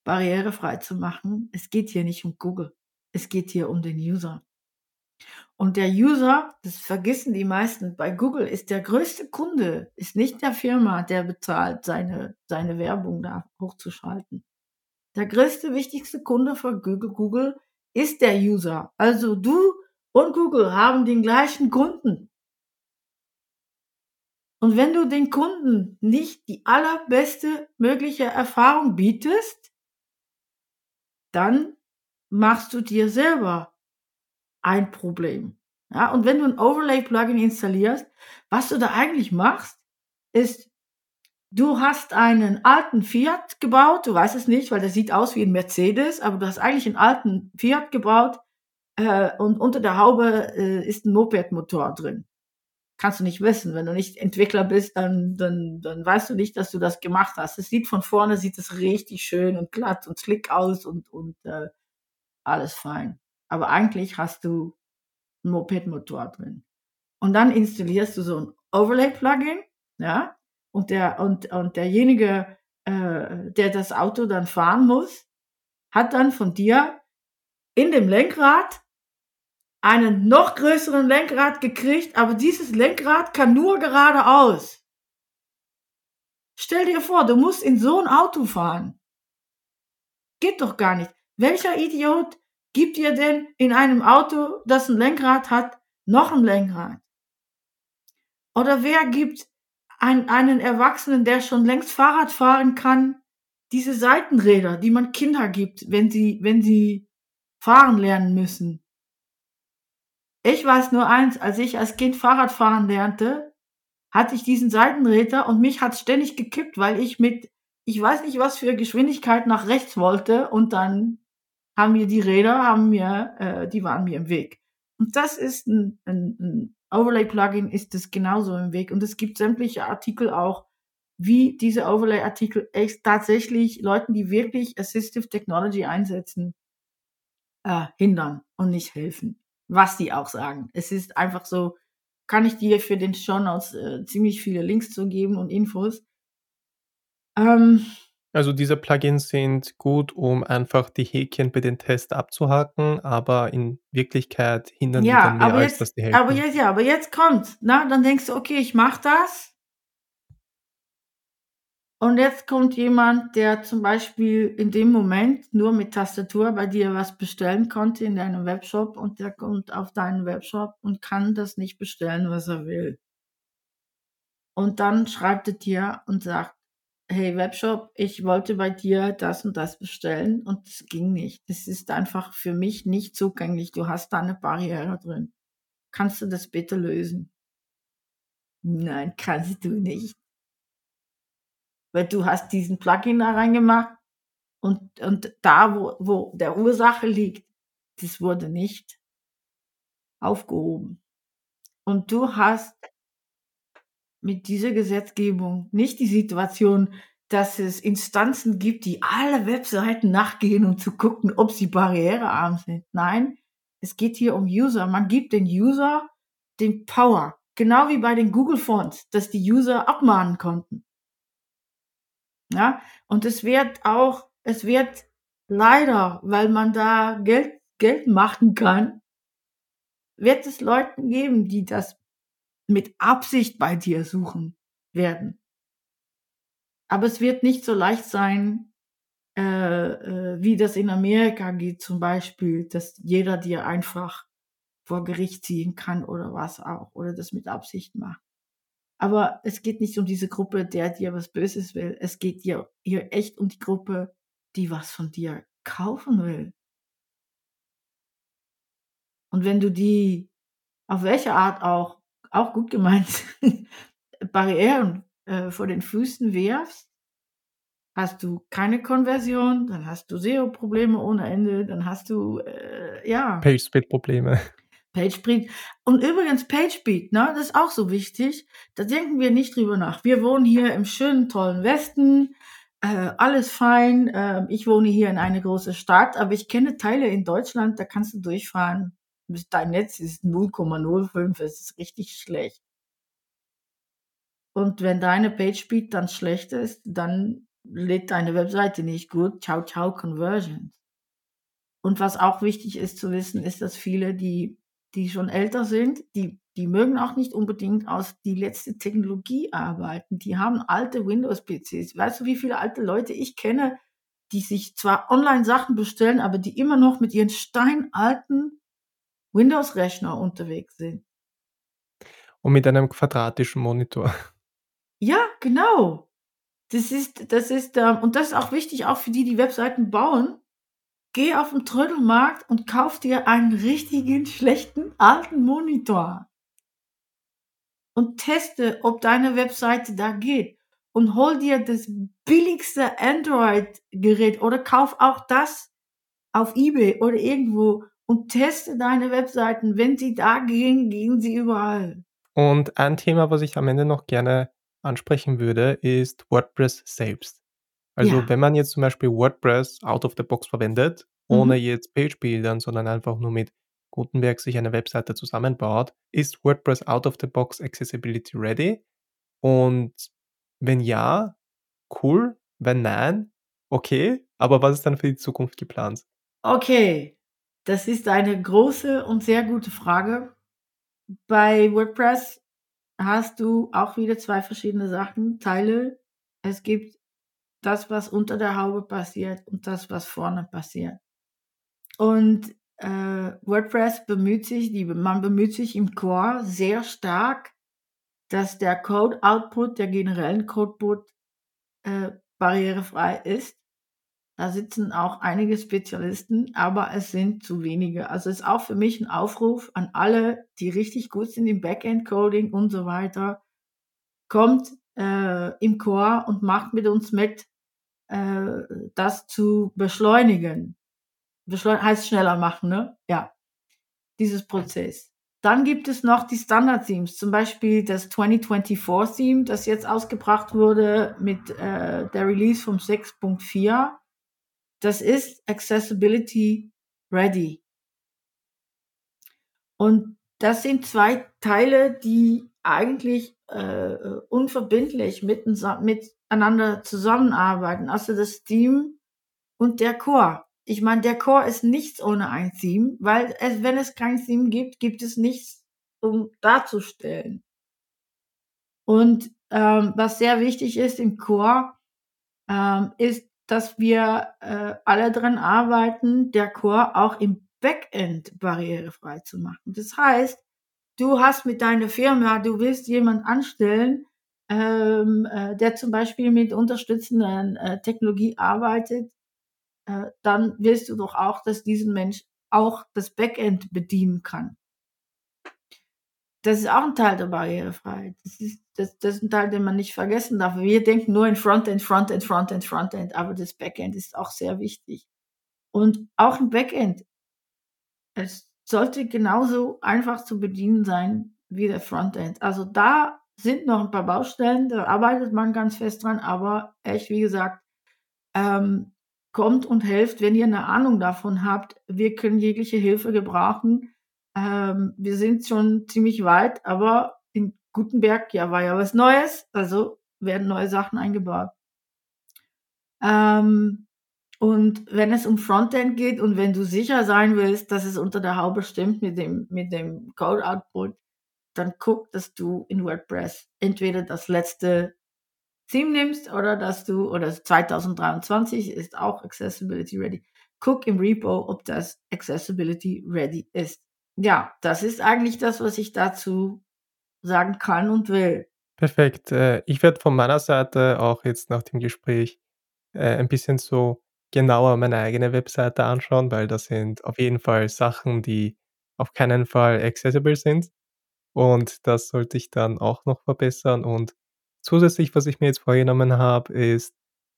barrierefrei zu machen. Es geht hier nicht um Google, es geht hier um den User. Und der User, das vergessen die meisten, bei Google ist der größte Kunde, ist nicht der Firma, der bezahlt, seine, seine Werbung da hochzuschalten. Der größte, wichtigste Kunde für Google, Google ist der User. Also du und Google haben den gleichen Kunden. Und wenn du den Kunden nicht die allerbeste mögliche Erfahrung bietest, dann machst du dir selber ein Problem. Ja, und wenn du ein Overlay-Plugin installierst, was du da eigentlich machst, ist, du hast einen alten Fiat gebaut, du weißt es nicht, weil der sieht aus wie ein Mercedes, aber du hast eigentlich einen alten Fiat gebaut äh, und unter der Haube äh, ist ein Moped-Motor drin. Kannst du nicht wissen. Wenn du nicht Entwickler bist, dann, dann, dann weißt du nicht, dass du das gemacht hast. Es sieht von vorne, sieht es richtig schön und glatt und slick aus und, und äh, alles fein. Aber eigentlich hast du einen Moped-Motor drin. Und dann installierst du so ein Overlay-Plugin, ja, und der, und, und derjenige, äh, der das Auto dann fahren muss, hat dann von dir in dem Lenkrad einen noch größeren Lenkrad gekriegt, aber dieses Lenkrad kann nur geradeaus. Stell dir vor, du musst in so ein Auto fahren. Geht doch gar nicht. Welcher Idiot gibt dir denn in einem Auto, das ein Lenkrad hat, noch ein Lenkrad? Oder wer gibt ein, einen Erwachsenen, der schon längst Fahrrad fahren kann, diese Seitenräder, die man Kinder gibt, wenn sie, wenn sie fahren lernen müssen? Ich weiß nur eins, als ich als Kind Fahrrad fahren lernte, hatte ich diesen Seitenräder und mich hat ständig gekippt, weil ich mit, ich weiß nicht was für Geschwindigkeit nach rechts wollte und dann haben mir die Räder, haben mir, äh, die waren mir im Weg. Und das ist ein, ein, ein Overlay-Plugin, ist es genauso im Weg. Und es gibt sämtliche Artikel auch, wie diese Overlay-Artikel echt tatsächlich Leuten, die wirklich Assistive Technology einsetzen, äh, hindern und nicht helfen. Was die auch sagen. Es ist einfach so, kann ich dir für den Show Notes äh, ziemlich viele Links zu geben und Infos. Ähm, Also diese Plugins sind gut, um einfach die Häkchen bei den Tests abzuhaken, aber in Wirklichkeit hindern die ja, dann mehr, aber als jetzt, dass die helfen. aber jetzt, ja, aber jetzt kommt, na, dann denkst du, okay, ich mach das. Und jetzt kommt jemand, der zum Beispiel in dem Moment nur mit Tastatur bei dir was bestellen konnte in deinem Webshop und der kommt auf deinen Webshop und kann das nicht bestellen, was er will. Und dann schreibt er dir und sagt, hey Webshop, ich wollte bei dir das und das bestellen und es ging nicht. Das ist einfach für mich nicht zugänglich. Du hast da eine Barriere drin. Kannst du das bitte lösen? Nein, kannst du nicht weil du hast diesen Plugin da reingemacht und, und da, wo, wo der Ursache liegt, das wurde nicht aufgehoben. Und du hast mit dieser Gesetzgebung nicht die Situation, dass es Instanzen gibt, die alle Webseiten nachgehen, um zu gucken, ob sie barrierearm sind. Nein, es geht hier um User. Man gibt den User den Power. Genau wie bei den Google Fonts, dass die User abmahnen konnten. Ja, und es wird auch, es wird leider, weil man da Geld, Geld machen kann, wird es Leuten geben, die das mit Absicht bei dir suchen werden. Aber es wird nicht so leicht sein, äh, äh, wie das in Amerika geht zum Beispiel, dass jeder dir einfach vor Gericht ziehen kann oder was auch, oder das mit Absicht macht. Aber es geht nicht um diese Gruppe, der dir was Böses will. Es geht dir hier echt um die Gruppe, die was von dir kaufen will. Und wenn du die auf welche Art auch, auch gut gemeint, (laughs) Barrieren äh, vor den Füßen wirfst, hast du keine Konversion, dann hast du SEO-Probleme ohne Ende, dann hast du, äh, ja. Page-Speed-Probleme. PageSpeed. Und übrigens PageSpeed, ne, das ist auch so wichtig. Da denken wir nicht drüber nach. Wir wohnen hier im schönen, tollen Westen. Äh, alles fein. Äh, ich wohne hier in einer großen Stadt, aber ich kenne Teile in Deutschland, da kannst du durchfahren. Dein Netz ist 0,05, es ist richtig schlecht. Und wenn deine PageSpeed dann schlecht ist, dann lädt deine Webseite nicht gut. Ciao, ciao, Conversions. Und was auch wichtig ist zu wissen, ist, dass viele, die die schon älter sind, die, die mögen auch nicht unbedingt aus die letzte Technologie arbeiten. Die haben alte Windows-PCs. Weißt du, wie viele alte Leute ich kenne, die sich zwar online Sachen bestellen, aber die immer noch mit ihren steinalten Windows-Rechner unterwegs sind. Und mit einem quadratischen Monitor. Ja, genau. Das ist, das ist, ähm, und das ist auch wichtig, auch für die, die Webseiten bauen geh auf den Trödelmarkt und kauf dir einen richtigen schlechten alten Monitor. Und teste, ob deine Webseite da geht. Und hol dir das billigste Android-Gerät oder kauf auch das auf eBay oder irgendwo und teste deine Webseiten. Wenn sie da gehen, gehen sie überall. Und ein Thema, was ich am Ende noch gerne ansprechen würde, ist WordPress selbst. Also ja. wenn man jetzt zum Beispiel WordPress out of the box verwendet, ohne mhm. jetzt Page-Bildern, sondern einfach nur mit Gutenberg sich eine Webseite zusammenbaut, ist WordPress out of the box Accessibility ready? Und wenn ja, cool. Wenn nein, okay. Aber was ist dann für die Zukunft geplant? Okay, das ist eine große und sehr gute Frage. Bei WordPress hast du auch wieder zwei verschiedene Sachen, Teile. Es gibt das, was unter der Haube passiert und das, was vorne passiert. Und äh, WordPress bemüht sich, die, man bemüht sich im Core sehr stark, dass der Code-Output, der generellen Codeboot, äh, barrierefrei ist. Da sitzen auch einige Spezialisten, aber es sind zu wenige. Also ist auch für mich ein Aufruf an alle, die richtig gut sind im Backend-Coding und so weiter. Kommt äh, im Core und macht mit uns mit, äh, das zu beschleunigen. Beschleun heißt schneller machen, ne? Ja. Dieses Prozess. Dann gibt es noch die Standard-Themes, zum Beispiel das 2024-Theme, das jetzt ausgebracht wurde mit äh, der Release vom 6.4. Das ist Accessibility Ready. Und das sind zwei Teile, die eigentlich äh, unverbindlich miteinander zusammenarbeiten. Also das Team und der Core. Ich meine, der Core ist nichts ohne ein Theme, weil es, wenn es kein Theme gibt, gibt es nichts, um darzustellen. Und ähm, was sehr wichtig ist im Core, ähm, ist, dass wir äh, alle dran arbeiten, der Core auch im Backend barrierefrei zu machen. Das heißt, du hast mit deiner Firma, du willst jemand anstellen, ähm, äh, der zum Beispiel mit unterstützenden äh, Technologie arbeitet, äh, dann willst du doch auch, dass diesen Mensch auch das Backend bedienen kann. Das ist auch ein Teil der Barrierefreiheit. Das ist, das, das ist ein Teil, den man nicht vergessen darf. Wir denken nur in Frontend, Frontend, Frontend, Frontend, aber das Backend ist auch sehr wichtig. Und auch im Backend, es sollte genauso einfach zu bedienen sein wie der Frontend. Also da sind noch ein paar Baustellen, da arbeitet man ganz fest dran, aber echt, wie gesagt, ähm, kommt und helft, wenn ihr eine Ahnung davon habt. Wir können jegliche Hilfe gebrauchen. Ähm, wir sind schon ziemlich weit, aber in Gutenberg, ja, war ja was Neues, also werden neue Sachen eingebaut. Ähm, und wenn es um Frontend geht und wenn du sicher sein willst, dass es unter der Haube stimmt mit dem, mit dem Code Output, dann guck, dass du in WordPress entweder das letzte Theme nimmst oder dass du, oder 2023 ist auch Accessibility Ready. Guck im Repo, ob das Accessibility Ready ist. Ja, das ist eigentlich das, was ich dazu sagen kann und will. Perfekt. Äh, ich werde von meiner Seite auch jetzt nach dem Gespräch äh, ein bisschen so genauer meine eigene Webseite anschauen, weil das sind auf jeden Fall Sachen, die auf keinen Fall accessible sind. Und das sollte ich dann auch noch verbessern. Und zusätzlich, was ich mir jetzt vorgenommen habe, ist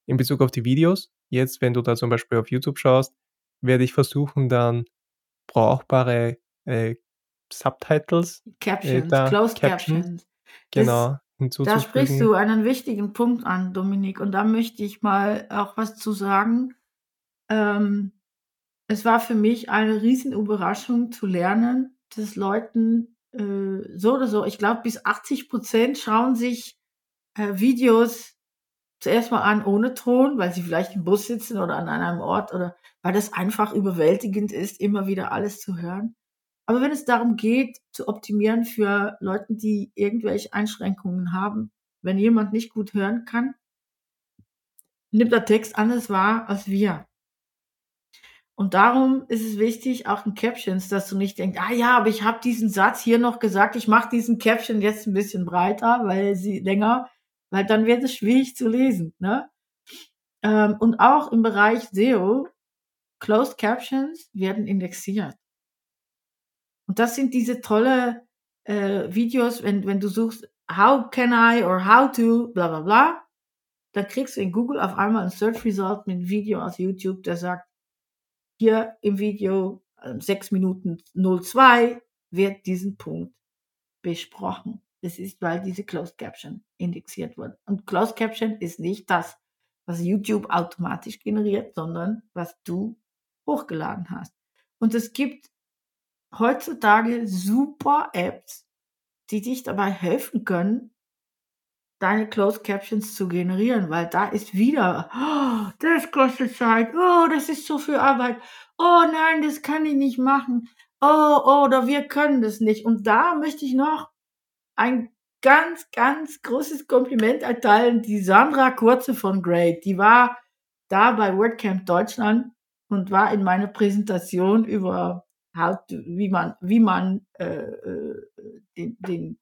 in Bezug auf die Videos. Jetzt, wenn du da zum Beispiel auf YouTube schaust, werde ich versuchen, dann brauchbare äh, Subtitles, äh, Captions, äh, da, Closed Captions. Captions. Genau. Da sprichst du einen wichtigen Punkt an, Dominik, und da möchte ich mal auch was zu sagen. Ähm, es war für mich eine riesen Überraschung zu lernen, dass Leuten äh, so oder so, ich glaube bis 80 Prozent schauen sich äh, Videos zuerst mal an ohne Ton, weil sie vielleicht im Bus sitzen oder an einem Ort oder weil das einfach überwältigend ist, immer wieder alles zu hören. Aber wenn es darum geht, zu optimieren für Leute, die irgendwelche Einschränkungen haben, wenn jemand nicht gut hören kann, nimmt der Text anders wahr als wir. Und darum ist es wichtig, auch in Captions, dass du nicht denkst, ah ja, aber ich habe diesen Satz hier noch gesagt, ich mache diesen Caption jetzt ein bisschen breiter, weil sie länger, weil dann wird es schwierig zu lesen. Ne? Ähm, und auch im Bereich SEO, Closed Captions werden indexiert. Und das sind diese tolle äh, Videos, wenn, wenn du suchst, how can I or how to, bla bla bla, dann kriegst du in Google auf einmal ein Search Result mit einem Video aus YouTube, der sagt, hier im Video 6 ähm, Minuten 02 wird diesen Punkt besprochen. Das ist, weil diese Closed Caption indexiert wurde. Und Closed Caption ist nicht das, was YouTube automatisch generiert, sondern was du hochgeladen hast. Und es gibt heutzutage super Apps, die dich dabei helfen können, deine Closed Captions zu generieren, weil da ist wieder, oh, das kostet Zeit, oh, das ist so viel Arbeit, oh nein, das kann ich nicht machen, oh, oh, oder wir können das nicht. Und da möchte ich noch ein ganz, ganz großes Kompliment erteilen, die Sandra Kurze von Great, die war da bei WordCamp Deutschland und war in meiner Präsentation über to, wie man, wie man äh, äh, den, den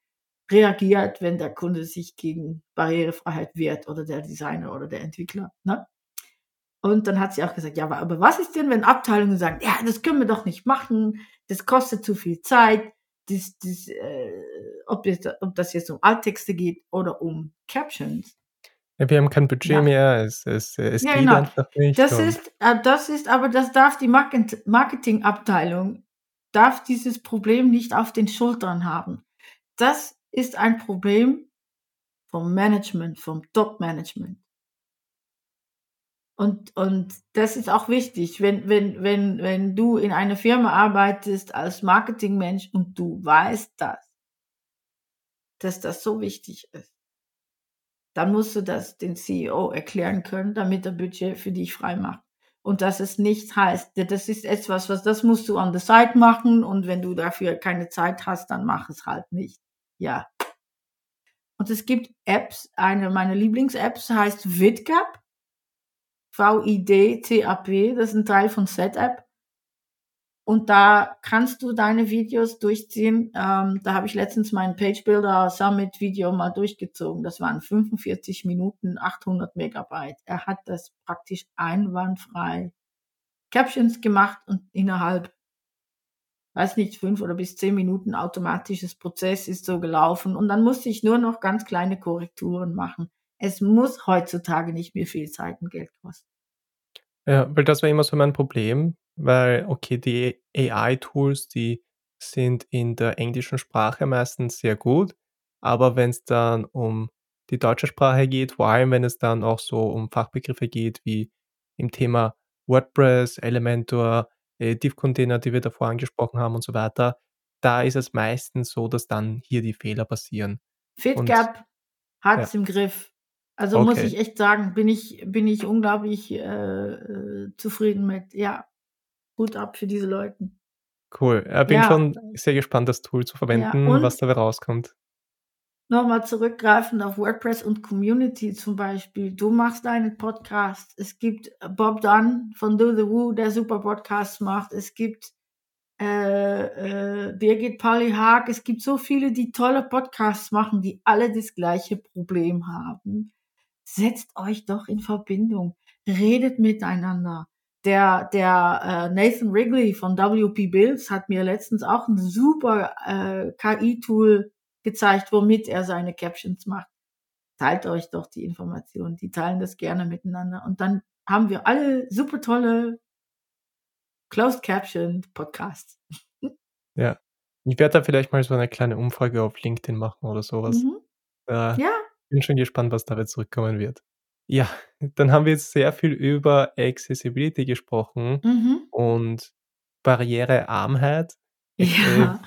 reagiert, wenn der Kunde sich gegen Barrierefreiheit wehrt oder der Designer oder der Entwickler. Ne? Und dann hat sie auch gesagt, ja, aber, was ist denn, wenn Abteilungen sagen, ja, das können wir doch nicht machen, das kostet zu viel Zeit, das, das, äh, ob, das, ob das jetzt um Alttexte geht oder um Captions. Ja, wir haben kein Budget ja. mehr, es, es, es ja, geht genau. einfach nicht. Das ist, äh, das ist, aber das darf die Market Marketingabteilung, darf dieses Problem nicht auf den Schultern haben. Das ist ein Problem vom Management, vom Top-Management. Und, und das ist auch wichtig, wenn, wenn, wenn, wenn du in einer Firma arbeitest als Marketingmensch und du weißt das, dass das so wichtig ist, dann musst du das den CEO erklären können, damit er Budget für dich frei macht. Und dass es nicht heißt, das ist etwas, was das musst du an der Seite machen und wenn du dafür keine Zeit hast, dann mach es halt nicht. Ja. Und es gibt Apps, eine meiner Lieblings-Apps heißt VidGap. V-I-D-C-A-P, das ist ein Teil von SetApp. Und da kannst du deine Videos durchziehen. Ähm, da habe ich letztens meinen Page Builder Summit Video mal durchgezogen. Das waren 45 Minuten, 800 Megabyte. Er hat das praktisch einwandfrei Captions gemacht und innerhalb, weiß nicht, fünf oder bis zehn Minuten automatisches Prozess ist so gelaufen. Und dann musste ich nur noch ganz kleine Korrekturen machen. Es muss heutzutage nicht mehr viel Zeit und Geld kosten. Ja, weil das war immer so mein Problem, weil, okay, die AI-Tools, die sind in der englischen Sprache meistens sehr gut, aber wenn es dann um die deutsche Sprache geht, vor allem wenn es dann auch so um Fachbegriffe geht, wie im Thema WordPress, Elementor, äh, Div-Container, die wir davor angesprochen haben und so weiter, da ist es meistens so, dass dann hier die Fehler passieren. FitGap hat es ja. im Griff. Also okay. muss ich echt sagen, bin ich, bin ich unglaublich äh, äh, zufrieden mit. Ja, Hut ab für diese Leute. Cool. Ich bin ja. schon sehr gespannt, das Tool zu verwenden, ja, was dabei rauskommt. Nochmal zurückgreifend auf WordPress und Community zum Beispiel. Du machst einen Podcast. Es gibt Bob Dunn von Do the Woo, der super Podcasts macht. Es gibt äh, äh, Birgit Pauli Haag. Es gibt so viele, die tolle Podcasts machen, die alle das gleiche Problem haben. Setzt euch doch in Verbindung. Redet miteinander der, der äh, Nathan Wrigley von WP Builds hat mir letztens auch ein super äh, KI-Tool gezeigt, womit er seine Captions macht. Teilt euch doch die Informationen, die teilen das gerne miteinander. Und dann haben wir alle super tolle Closed Caption Podcasts. Ja. Ich werde da vielleicht mal so eine kleine Umfrage auf LinkedIn machen oder sowas. Mhm. Äh, ja. Bin schon gespannt, was dabei zurückkommen wird. Ja, dann haben wir jetzt sehr viel über Accessibility gesprochen Mhm. und Barrierearmheit Ja.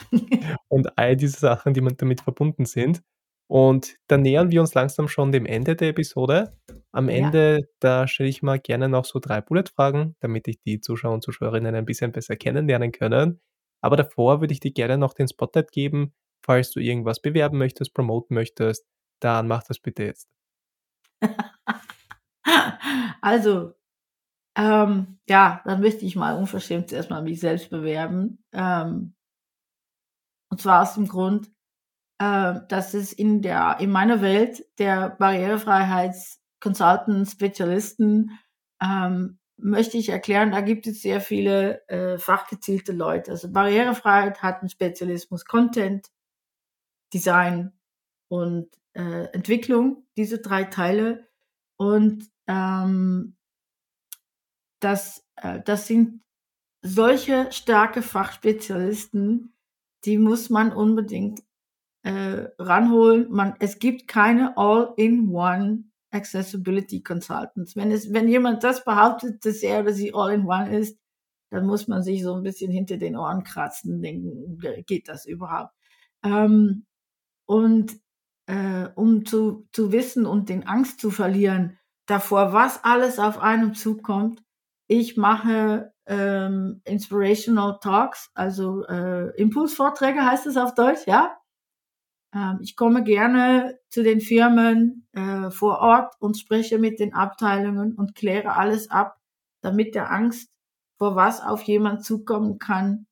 und all diese Sachen, die man damit verbunden sind. Und dann nähern wir uns langsam schon dem Ende der Episode. Am Ja. Ende, da stelle ich mal gerne noch so drei Bullet-Fragen, damit ich die Zuschauer und Zuschauerinnen ein bisschen besser kennenlernen können. Aber davor würde ich dir gerne noch den Spotlight geben, falls du irgendwas bewerben möchtest, promoten möchtest, dann mach das bitte jetzt. (laughs) Also, ähm, ja, dann möchte ich mal unverschämt zuerst mal mich selbst bewerben. Ähm, und zwar aus dem Grund, äh, dass es in der, in meiner Welt der Barrierefreiheits-Consultants, Spezialisten, ähm, möchte ich erklären, da gibt es sehr viele äh, fachgezielte Leute. Also Barrierefreiheit hat einen Spezialismus Content, Design und äh, Entwicklung, diese drei Teile. Und ähm, das, äh, das sind solche starke Fachspezialisten, die muss man unbedingt äh, ranholen. Man, es gibt keine All-in-One Accessibility Consultants. Wenn es, wenn jemand das behauptet, dass er oder sie All-in-One ist, dann muss man sich so ein bisschen hinter den Ohren kratzen, denken, geht das überhaupt? Ähm, und äh, um zu, zu wissen und den Angst zu verlieren, davor, was alles auf einem zukommt. Ich mache ähm, Inspirational Talks, also äh, Impulsvorträge heißt es auf Deutsch, ja. Ähm, ich komme gerne zu den Firmen äh, vor Ort und spreche mit den Abteilungen und kläre alles ab, damit der Angst vor was auf jemand zukommen kann,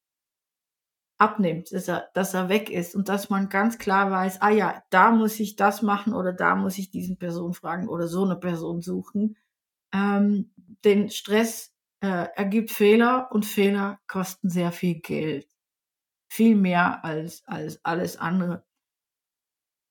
abnimmt, dass er, dass er weg ist und dass man ganz klar weiß, ah ja, da muss ich das machen oder da muss ich diesen Person fragen oder so eine Person suchen. Ähm, denn Stress äh, ergibt Fehler und Fehler kosten sehr viel Geld. Viel mehr als, als alles andere.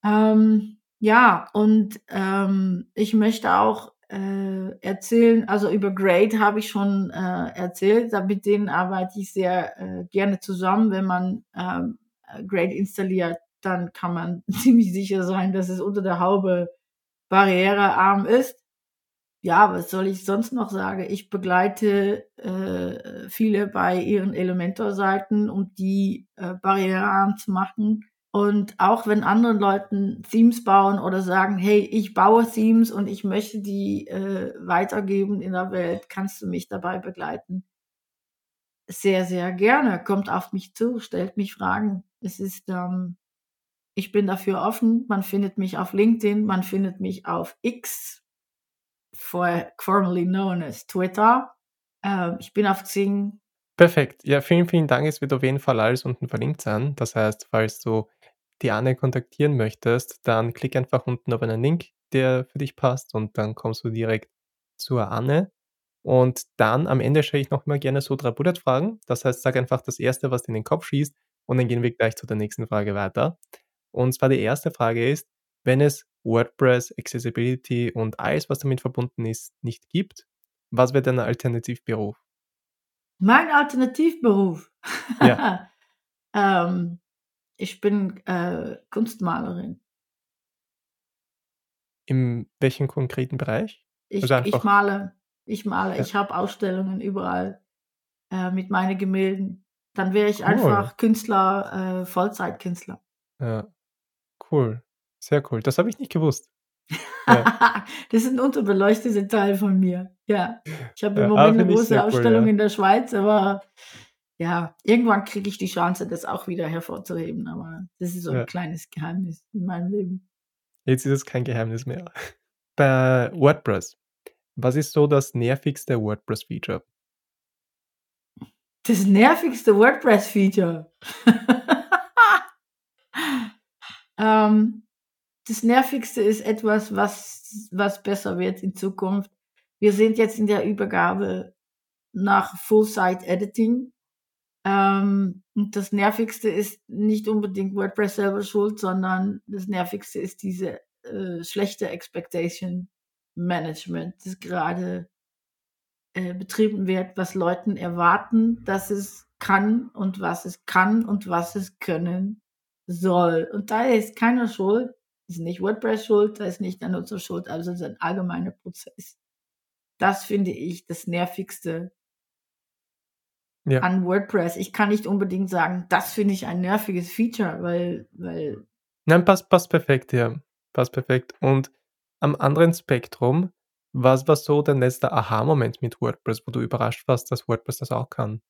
Ähm, ja, und ähm, ich möchte auch äh, erzählen. Also über Grade habe ich schon äh, erzählt. Mit denen arbeite ich sehr äh, gerne zusammen. Wenn man ähm, Grade installiert, dann kann man (laughs) ziemlich sicher sein, dass es unter der Haube barrierearm ist. Ja, was soll ich sonst noch sagen? Ich begleite äh, viele bei ihren Elementor-Seiten, um die äh, barrierearm zu machen. Und auch wenn anderen Leuten Themes bauen oder sagen, hey, ich baue Themes und ich möchte die äh, weitergeben in der Welt, kannst du mich dabei begleiten? Sehr, sehr gerne. Kommt auf mich zu, stellt mich Fragen. Es ist, ähm, ich bin dafür offen. Man findet mich auf LinkedIn, man findet mich auf X, for, formerly known as Twitter. Ähm, ich bin auf Xing. Perfekt. Ja, vielen, vielen Dank. Es wird auf jeden Fall alles unten verlinkt sein. Das heißt, falls du die Anne kontaktieren möchtest, dann klick einfach unten auf einen Link, der für dich passt und dann kommst du direkt zur Anne. Und dann am Ende stelle ich noch mal gerne so drei Bullet-Fragen. Das heißt, sag einfach das Erste, was dir in den Kopf schießt und dann gehen wir gleich zu der nächsten Frage weiter. Und zwar die erste Frage ist, wenn es WordPress, Accessibility und alles, was damit verbunden ist, nicht gibt, was wäre dein Alternativberuf? Mein Alternativberuf? Ja. (laughs) ähm, ich bin äh, Kunstmalerin. In welchem konkreten Bereich? Ich, Also ich male, ich male, Ja. ich habe Ausstellungen überall äh, mit meinen Gemälden. Dann wäre ich Cool. einfach Künstler, äh, Vollzeitkünstler. Ja. Cool. Sehr cool. Das habe ich nicht gewusst. Ja. (laughs) das ist ein unterbeleuchteter Teil von mir. Ja, ich habe im Ja, ah, Moment eine große sehr cool, Ausstellung ja. in der Schweiz, aber ja, irgendwann kriege ich die Chance, das auch wieder hervorzuheben. Aber das ist so ein kleines Geheimnis in meinem Leben. Jetzt ist es kein Geheimnis mehr. Bei WordPress, was ist so das nervigste WordPress-Feature? Das nervigste WordPress-Feature. (laughs) ähm, das nervigste ist etwas, was, was besser wird in Zukunft. Wir sind jetzt in der Übergabe nach Full-Site-Editing. Ähm, und das nervigste ist nicht unbedingt WordPress selber schuld, sondern das nervigste ist diese äh, schlechte Expectation Management, das gerade äh, betrieben wird, was Leuten erwarten, dass es kann und was es kann und was es können soll. Und da ist keiner schuld, ist nicht WordPress schuld, da ist nicht der Nutzer schuld, also es ist ein allgemeiner Prozess. Das finde ich das nervigste Ja. an WordPress. Ich kann nicht unbedingt sagen, das finde ich ein nerviges Feature, weil, weil Nein, passt, passt perfekt, ja. Passt perfekt. Und am anderen Spektrum, was war so dein letzter Aha-Moment mit WordPress, wo du überrascht warst, dass WordPress das auch kann?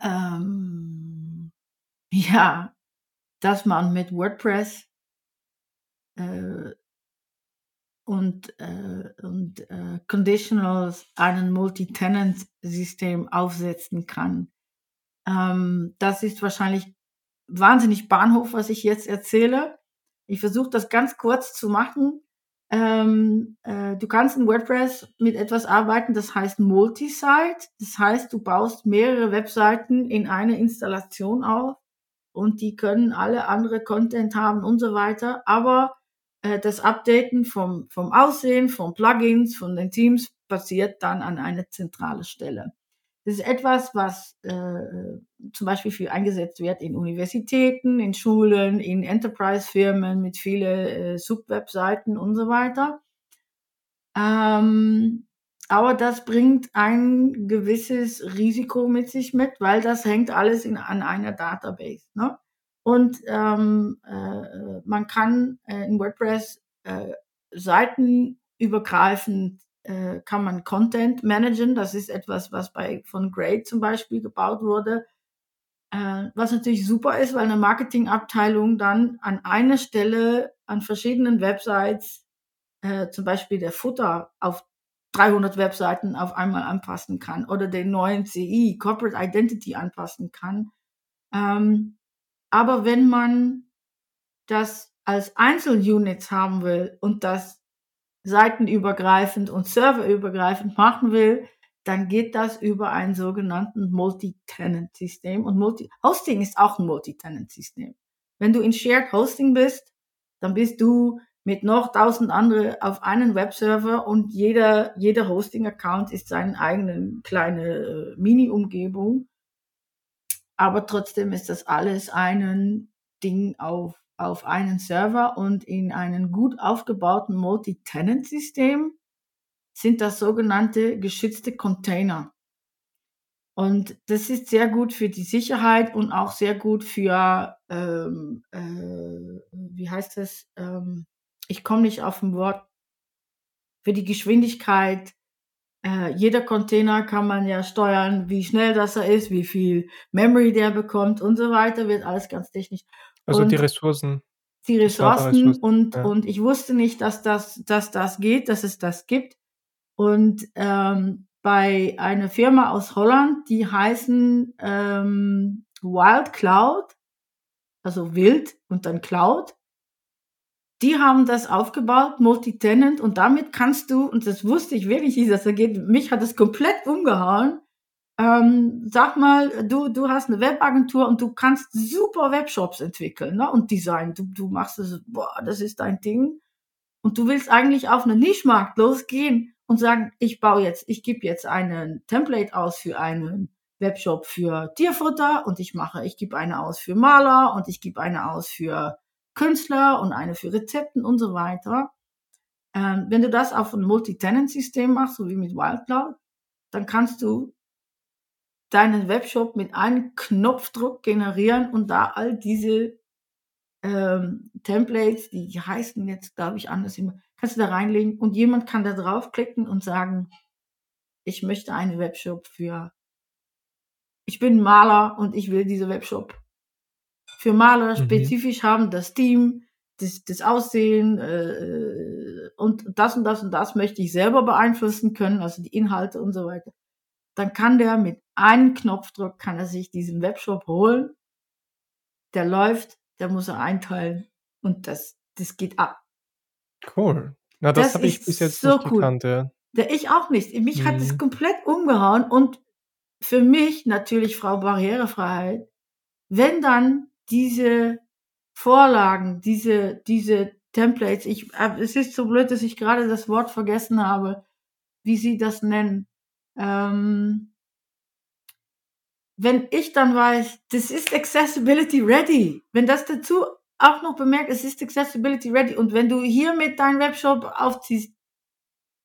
ähm, ja, dass man mit WordPress äh, und, äh, und äh, Conditionals einen Multi-Tenant-System aufsetzen kann. Ähm, das ist wahrscheinlich wahnsinnig Bahnhof, was ich jetzt erzähle. Ich versuche das ganz kurz zu machen. Ähm, äh, du kannst in WordPress mit etwas arbeiten, das heißt Multisite. Das heißt, du baust mehrere Webseiten in eine Installation auf und die können alle andere Content haben und so weiter. Aber äh, das Updaten vom, vom Aussehen, von Plugins, von den Teams passiert dann an einer zentrale Stelle. Das ist etwas, was äh, zum Beispiel für eingesetzt wird in Universitäten, in Schulen, in Enterprise-Firmen mit vielen äh, Subwebseiten und so weiter. Ähm, aber das bringt ein gewisses Risiko mit sich mit, weil das hängt alles in, an einer Database. Ne? Und ähm, äh, man kann äh, in WordPress äh, seitenübergreifend äh, kann man Content managen. Das ist etwas, was bei von Grade zum Beispiel gebaut wurde. Äh, was natürlich super ist, weil eine Marketingabteilung dann an einer Stelle an verschiedenen Websites äh, zum Beispiel der Futter auf 300 Webseiten auf einmal anpassen kann oder den neuen CI, Corporate Identity anpassen kann. Ähm, aber wenn man das als Einzelunits haben will und das seitenübergreifend und serverübergreifend machen will, dann geht das über einen sogenannten Multi-Tenant-System. Und Multi Hosting ist auch ein Multi-Tenant-System. Wenn du in Shared Hosting bist, dann bist du mit noch tausend andere auf einen Webserver und jeder, jeder Hosting-Account ist seine eigene kleine äh, Mini-Umgebung. Aber trotzdem ist das alles ein Ding auf, auf einen Server und in einem gut aufgebauten Multi-Tenant-System sind das sogenannte geschützte Container. Und das ist sehr gut für die Sicherheit und auch sehr gut für, ähm, äh, wie heißt das? Ähm, ich komme nicht auf ein Wort. Für die Geschwindigkeit. Äh, jeder Container kann man ja steuern, wie schnell das er ist, wie viel Memory der bekommt und so weiter. Wird alles ganz technisch. Also die Und- Ressourcen, die war damals Ressourcen lustig, und, ja. und ich wusste nicht, dass das, dass das geht, dass es das gibt. Und ähm, bei einer Firma aus Holland, die heißen ähm, Wild Cloud, also wild und dann Cloud, die haben das aufgebaut, Multitenant, und damit kannst du, und das wusste ich wirklich nicht, dass das geht, mich hat es komplett umgehauen. Ähm, sag mal, du, du hast eine Webagentur und du kannst super Webshops entwickeln ne? und designen. Du, du machst es, boah, das ist dein Ding. Und du willst eigentlich auf einen Nischmarkt losgehen und sagen, ich baue jetzt, ich gebe jetzt einen Template aus für einen Webshop für Tierfutter und ich mache, ich gebe eine aus für Maler und ich gebe eine aus für Künstler und eine für Rezepten und so weiter. Ähm, wenn du das auf ein Multi-Tenant-System machst, so wie mit Wildcloud, dann kannst du deinen Webshop mit einem Knopfdruck generieren und da all diese ähm, Templates, die heißen jetzt, glaube ich, anders, immer, kannst du da reinlegen und jemand kann da draufklicken und sagen, ich möchte einen Webshop für, ich bin Maler und ich will diese Webshop für Maler Mhm. spezifisch haben, das Team, das, das Aussehen äh, und das und das und das möchte ich selber beeinflussen können, also die Inhalte und so weiter. Dann kann der mit einem Knopfdruck kann er sich diesen Webshop holen. Der läuft, der muss er einteilen und das, das geht ab. Cool. Na, das, Das habe ich bis jetzt so nicht cool. gekannt, ja. Der ich auch nicht. Mich hat es Mhm. komplett umgehauen und für mich natürlich Frau Barrierefreiheit, wenn dann diese Vorlagen, diese, diese Templates, ich, äh, es ist so blöd, dass ich gerade das Wort vergessen habe, wie sie das nennen. Ähm, wenn ich dann weiß, das ist Accessibility Ready, wenn das dazu auch noch bemerkt, es ist Accessibility Ready und wenn du hier mit deinem Webshop aufziehst,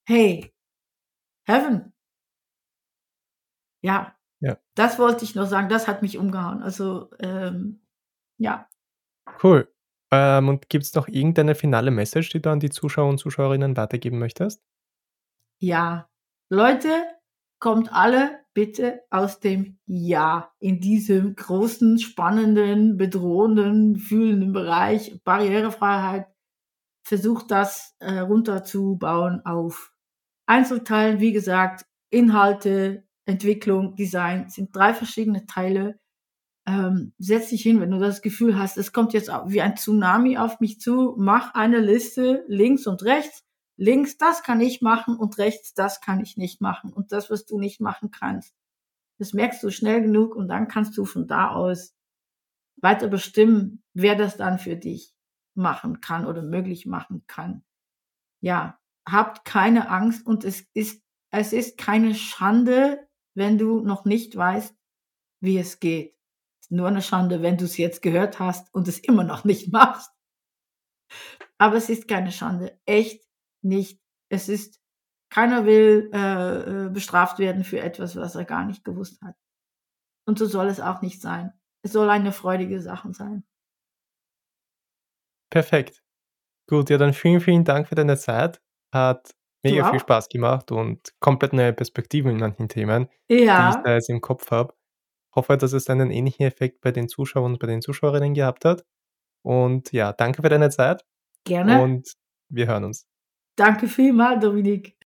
hey, Heaven. Ja. Ja. Das wollte ich noch sagen, das hat mich umgehauen. Also, ähm, ja. Cool. Ähm, und gibt es noch irgendeine finale Message, die du an die Zuschauer und Zuschauerinnen weitergeben möchtest? Ja. Leute, kommt alle bitte aus dem Ja in diesem großen, spannenden, bedrohenden, fühlenden Bereich Barrierefreiheit. Versucht das äh, runterzubauen auf Einzelteilen. Wie gesagt, Inhalte, Entwicklung, Design sind drei verschiedene Teile. Ähm, setz dich hin, wenn du das Gefühl hast, es kommt jetzt wie ein Tsunami auf mich zu, mach eine Liste links und rechts. Links, das kann ich machen und rechts, das kann ich nicht machen. Und das, was du nicht machen kannst, das merkst du schnell genug und dann kannst du von da aus weiter bestimmen, wer das dann für dich machen kann oder möglich machen kann. Ja, habt keine Angst und es ist, es ist keine Schande, wenn du noch nicht weißt, wie es geht. Ist nur eine Schande, wenn du es jetzt gehört hast und es immer noch nicht (laughs) machst. Aber es ist keine Schande. Echt nicht. Es ist, keiner will äh, äh, bestraft werden für etwas, was er gar nicht gewusst hat. Und so soll es auch nicht sein. Es soll eine freudige Sache sein. Perfekt. Gut, ja, dann vielen, vielen Dank für deine Zeit. Hat mega viel? Spaß gemacht und komplett neue Perspektiven in manchen Themen, die ich Ja, da jetzt im Kopf habe. Hoffe, dass es einen ähnlichen Effekt bei den Zuschauern und bei den Zuschauerinnen gehabt hat. Und ja, danke für deine Zeit gerne. und wir hören uns. Danke vielmals, Dominik.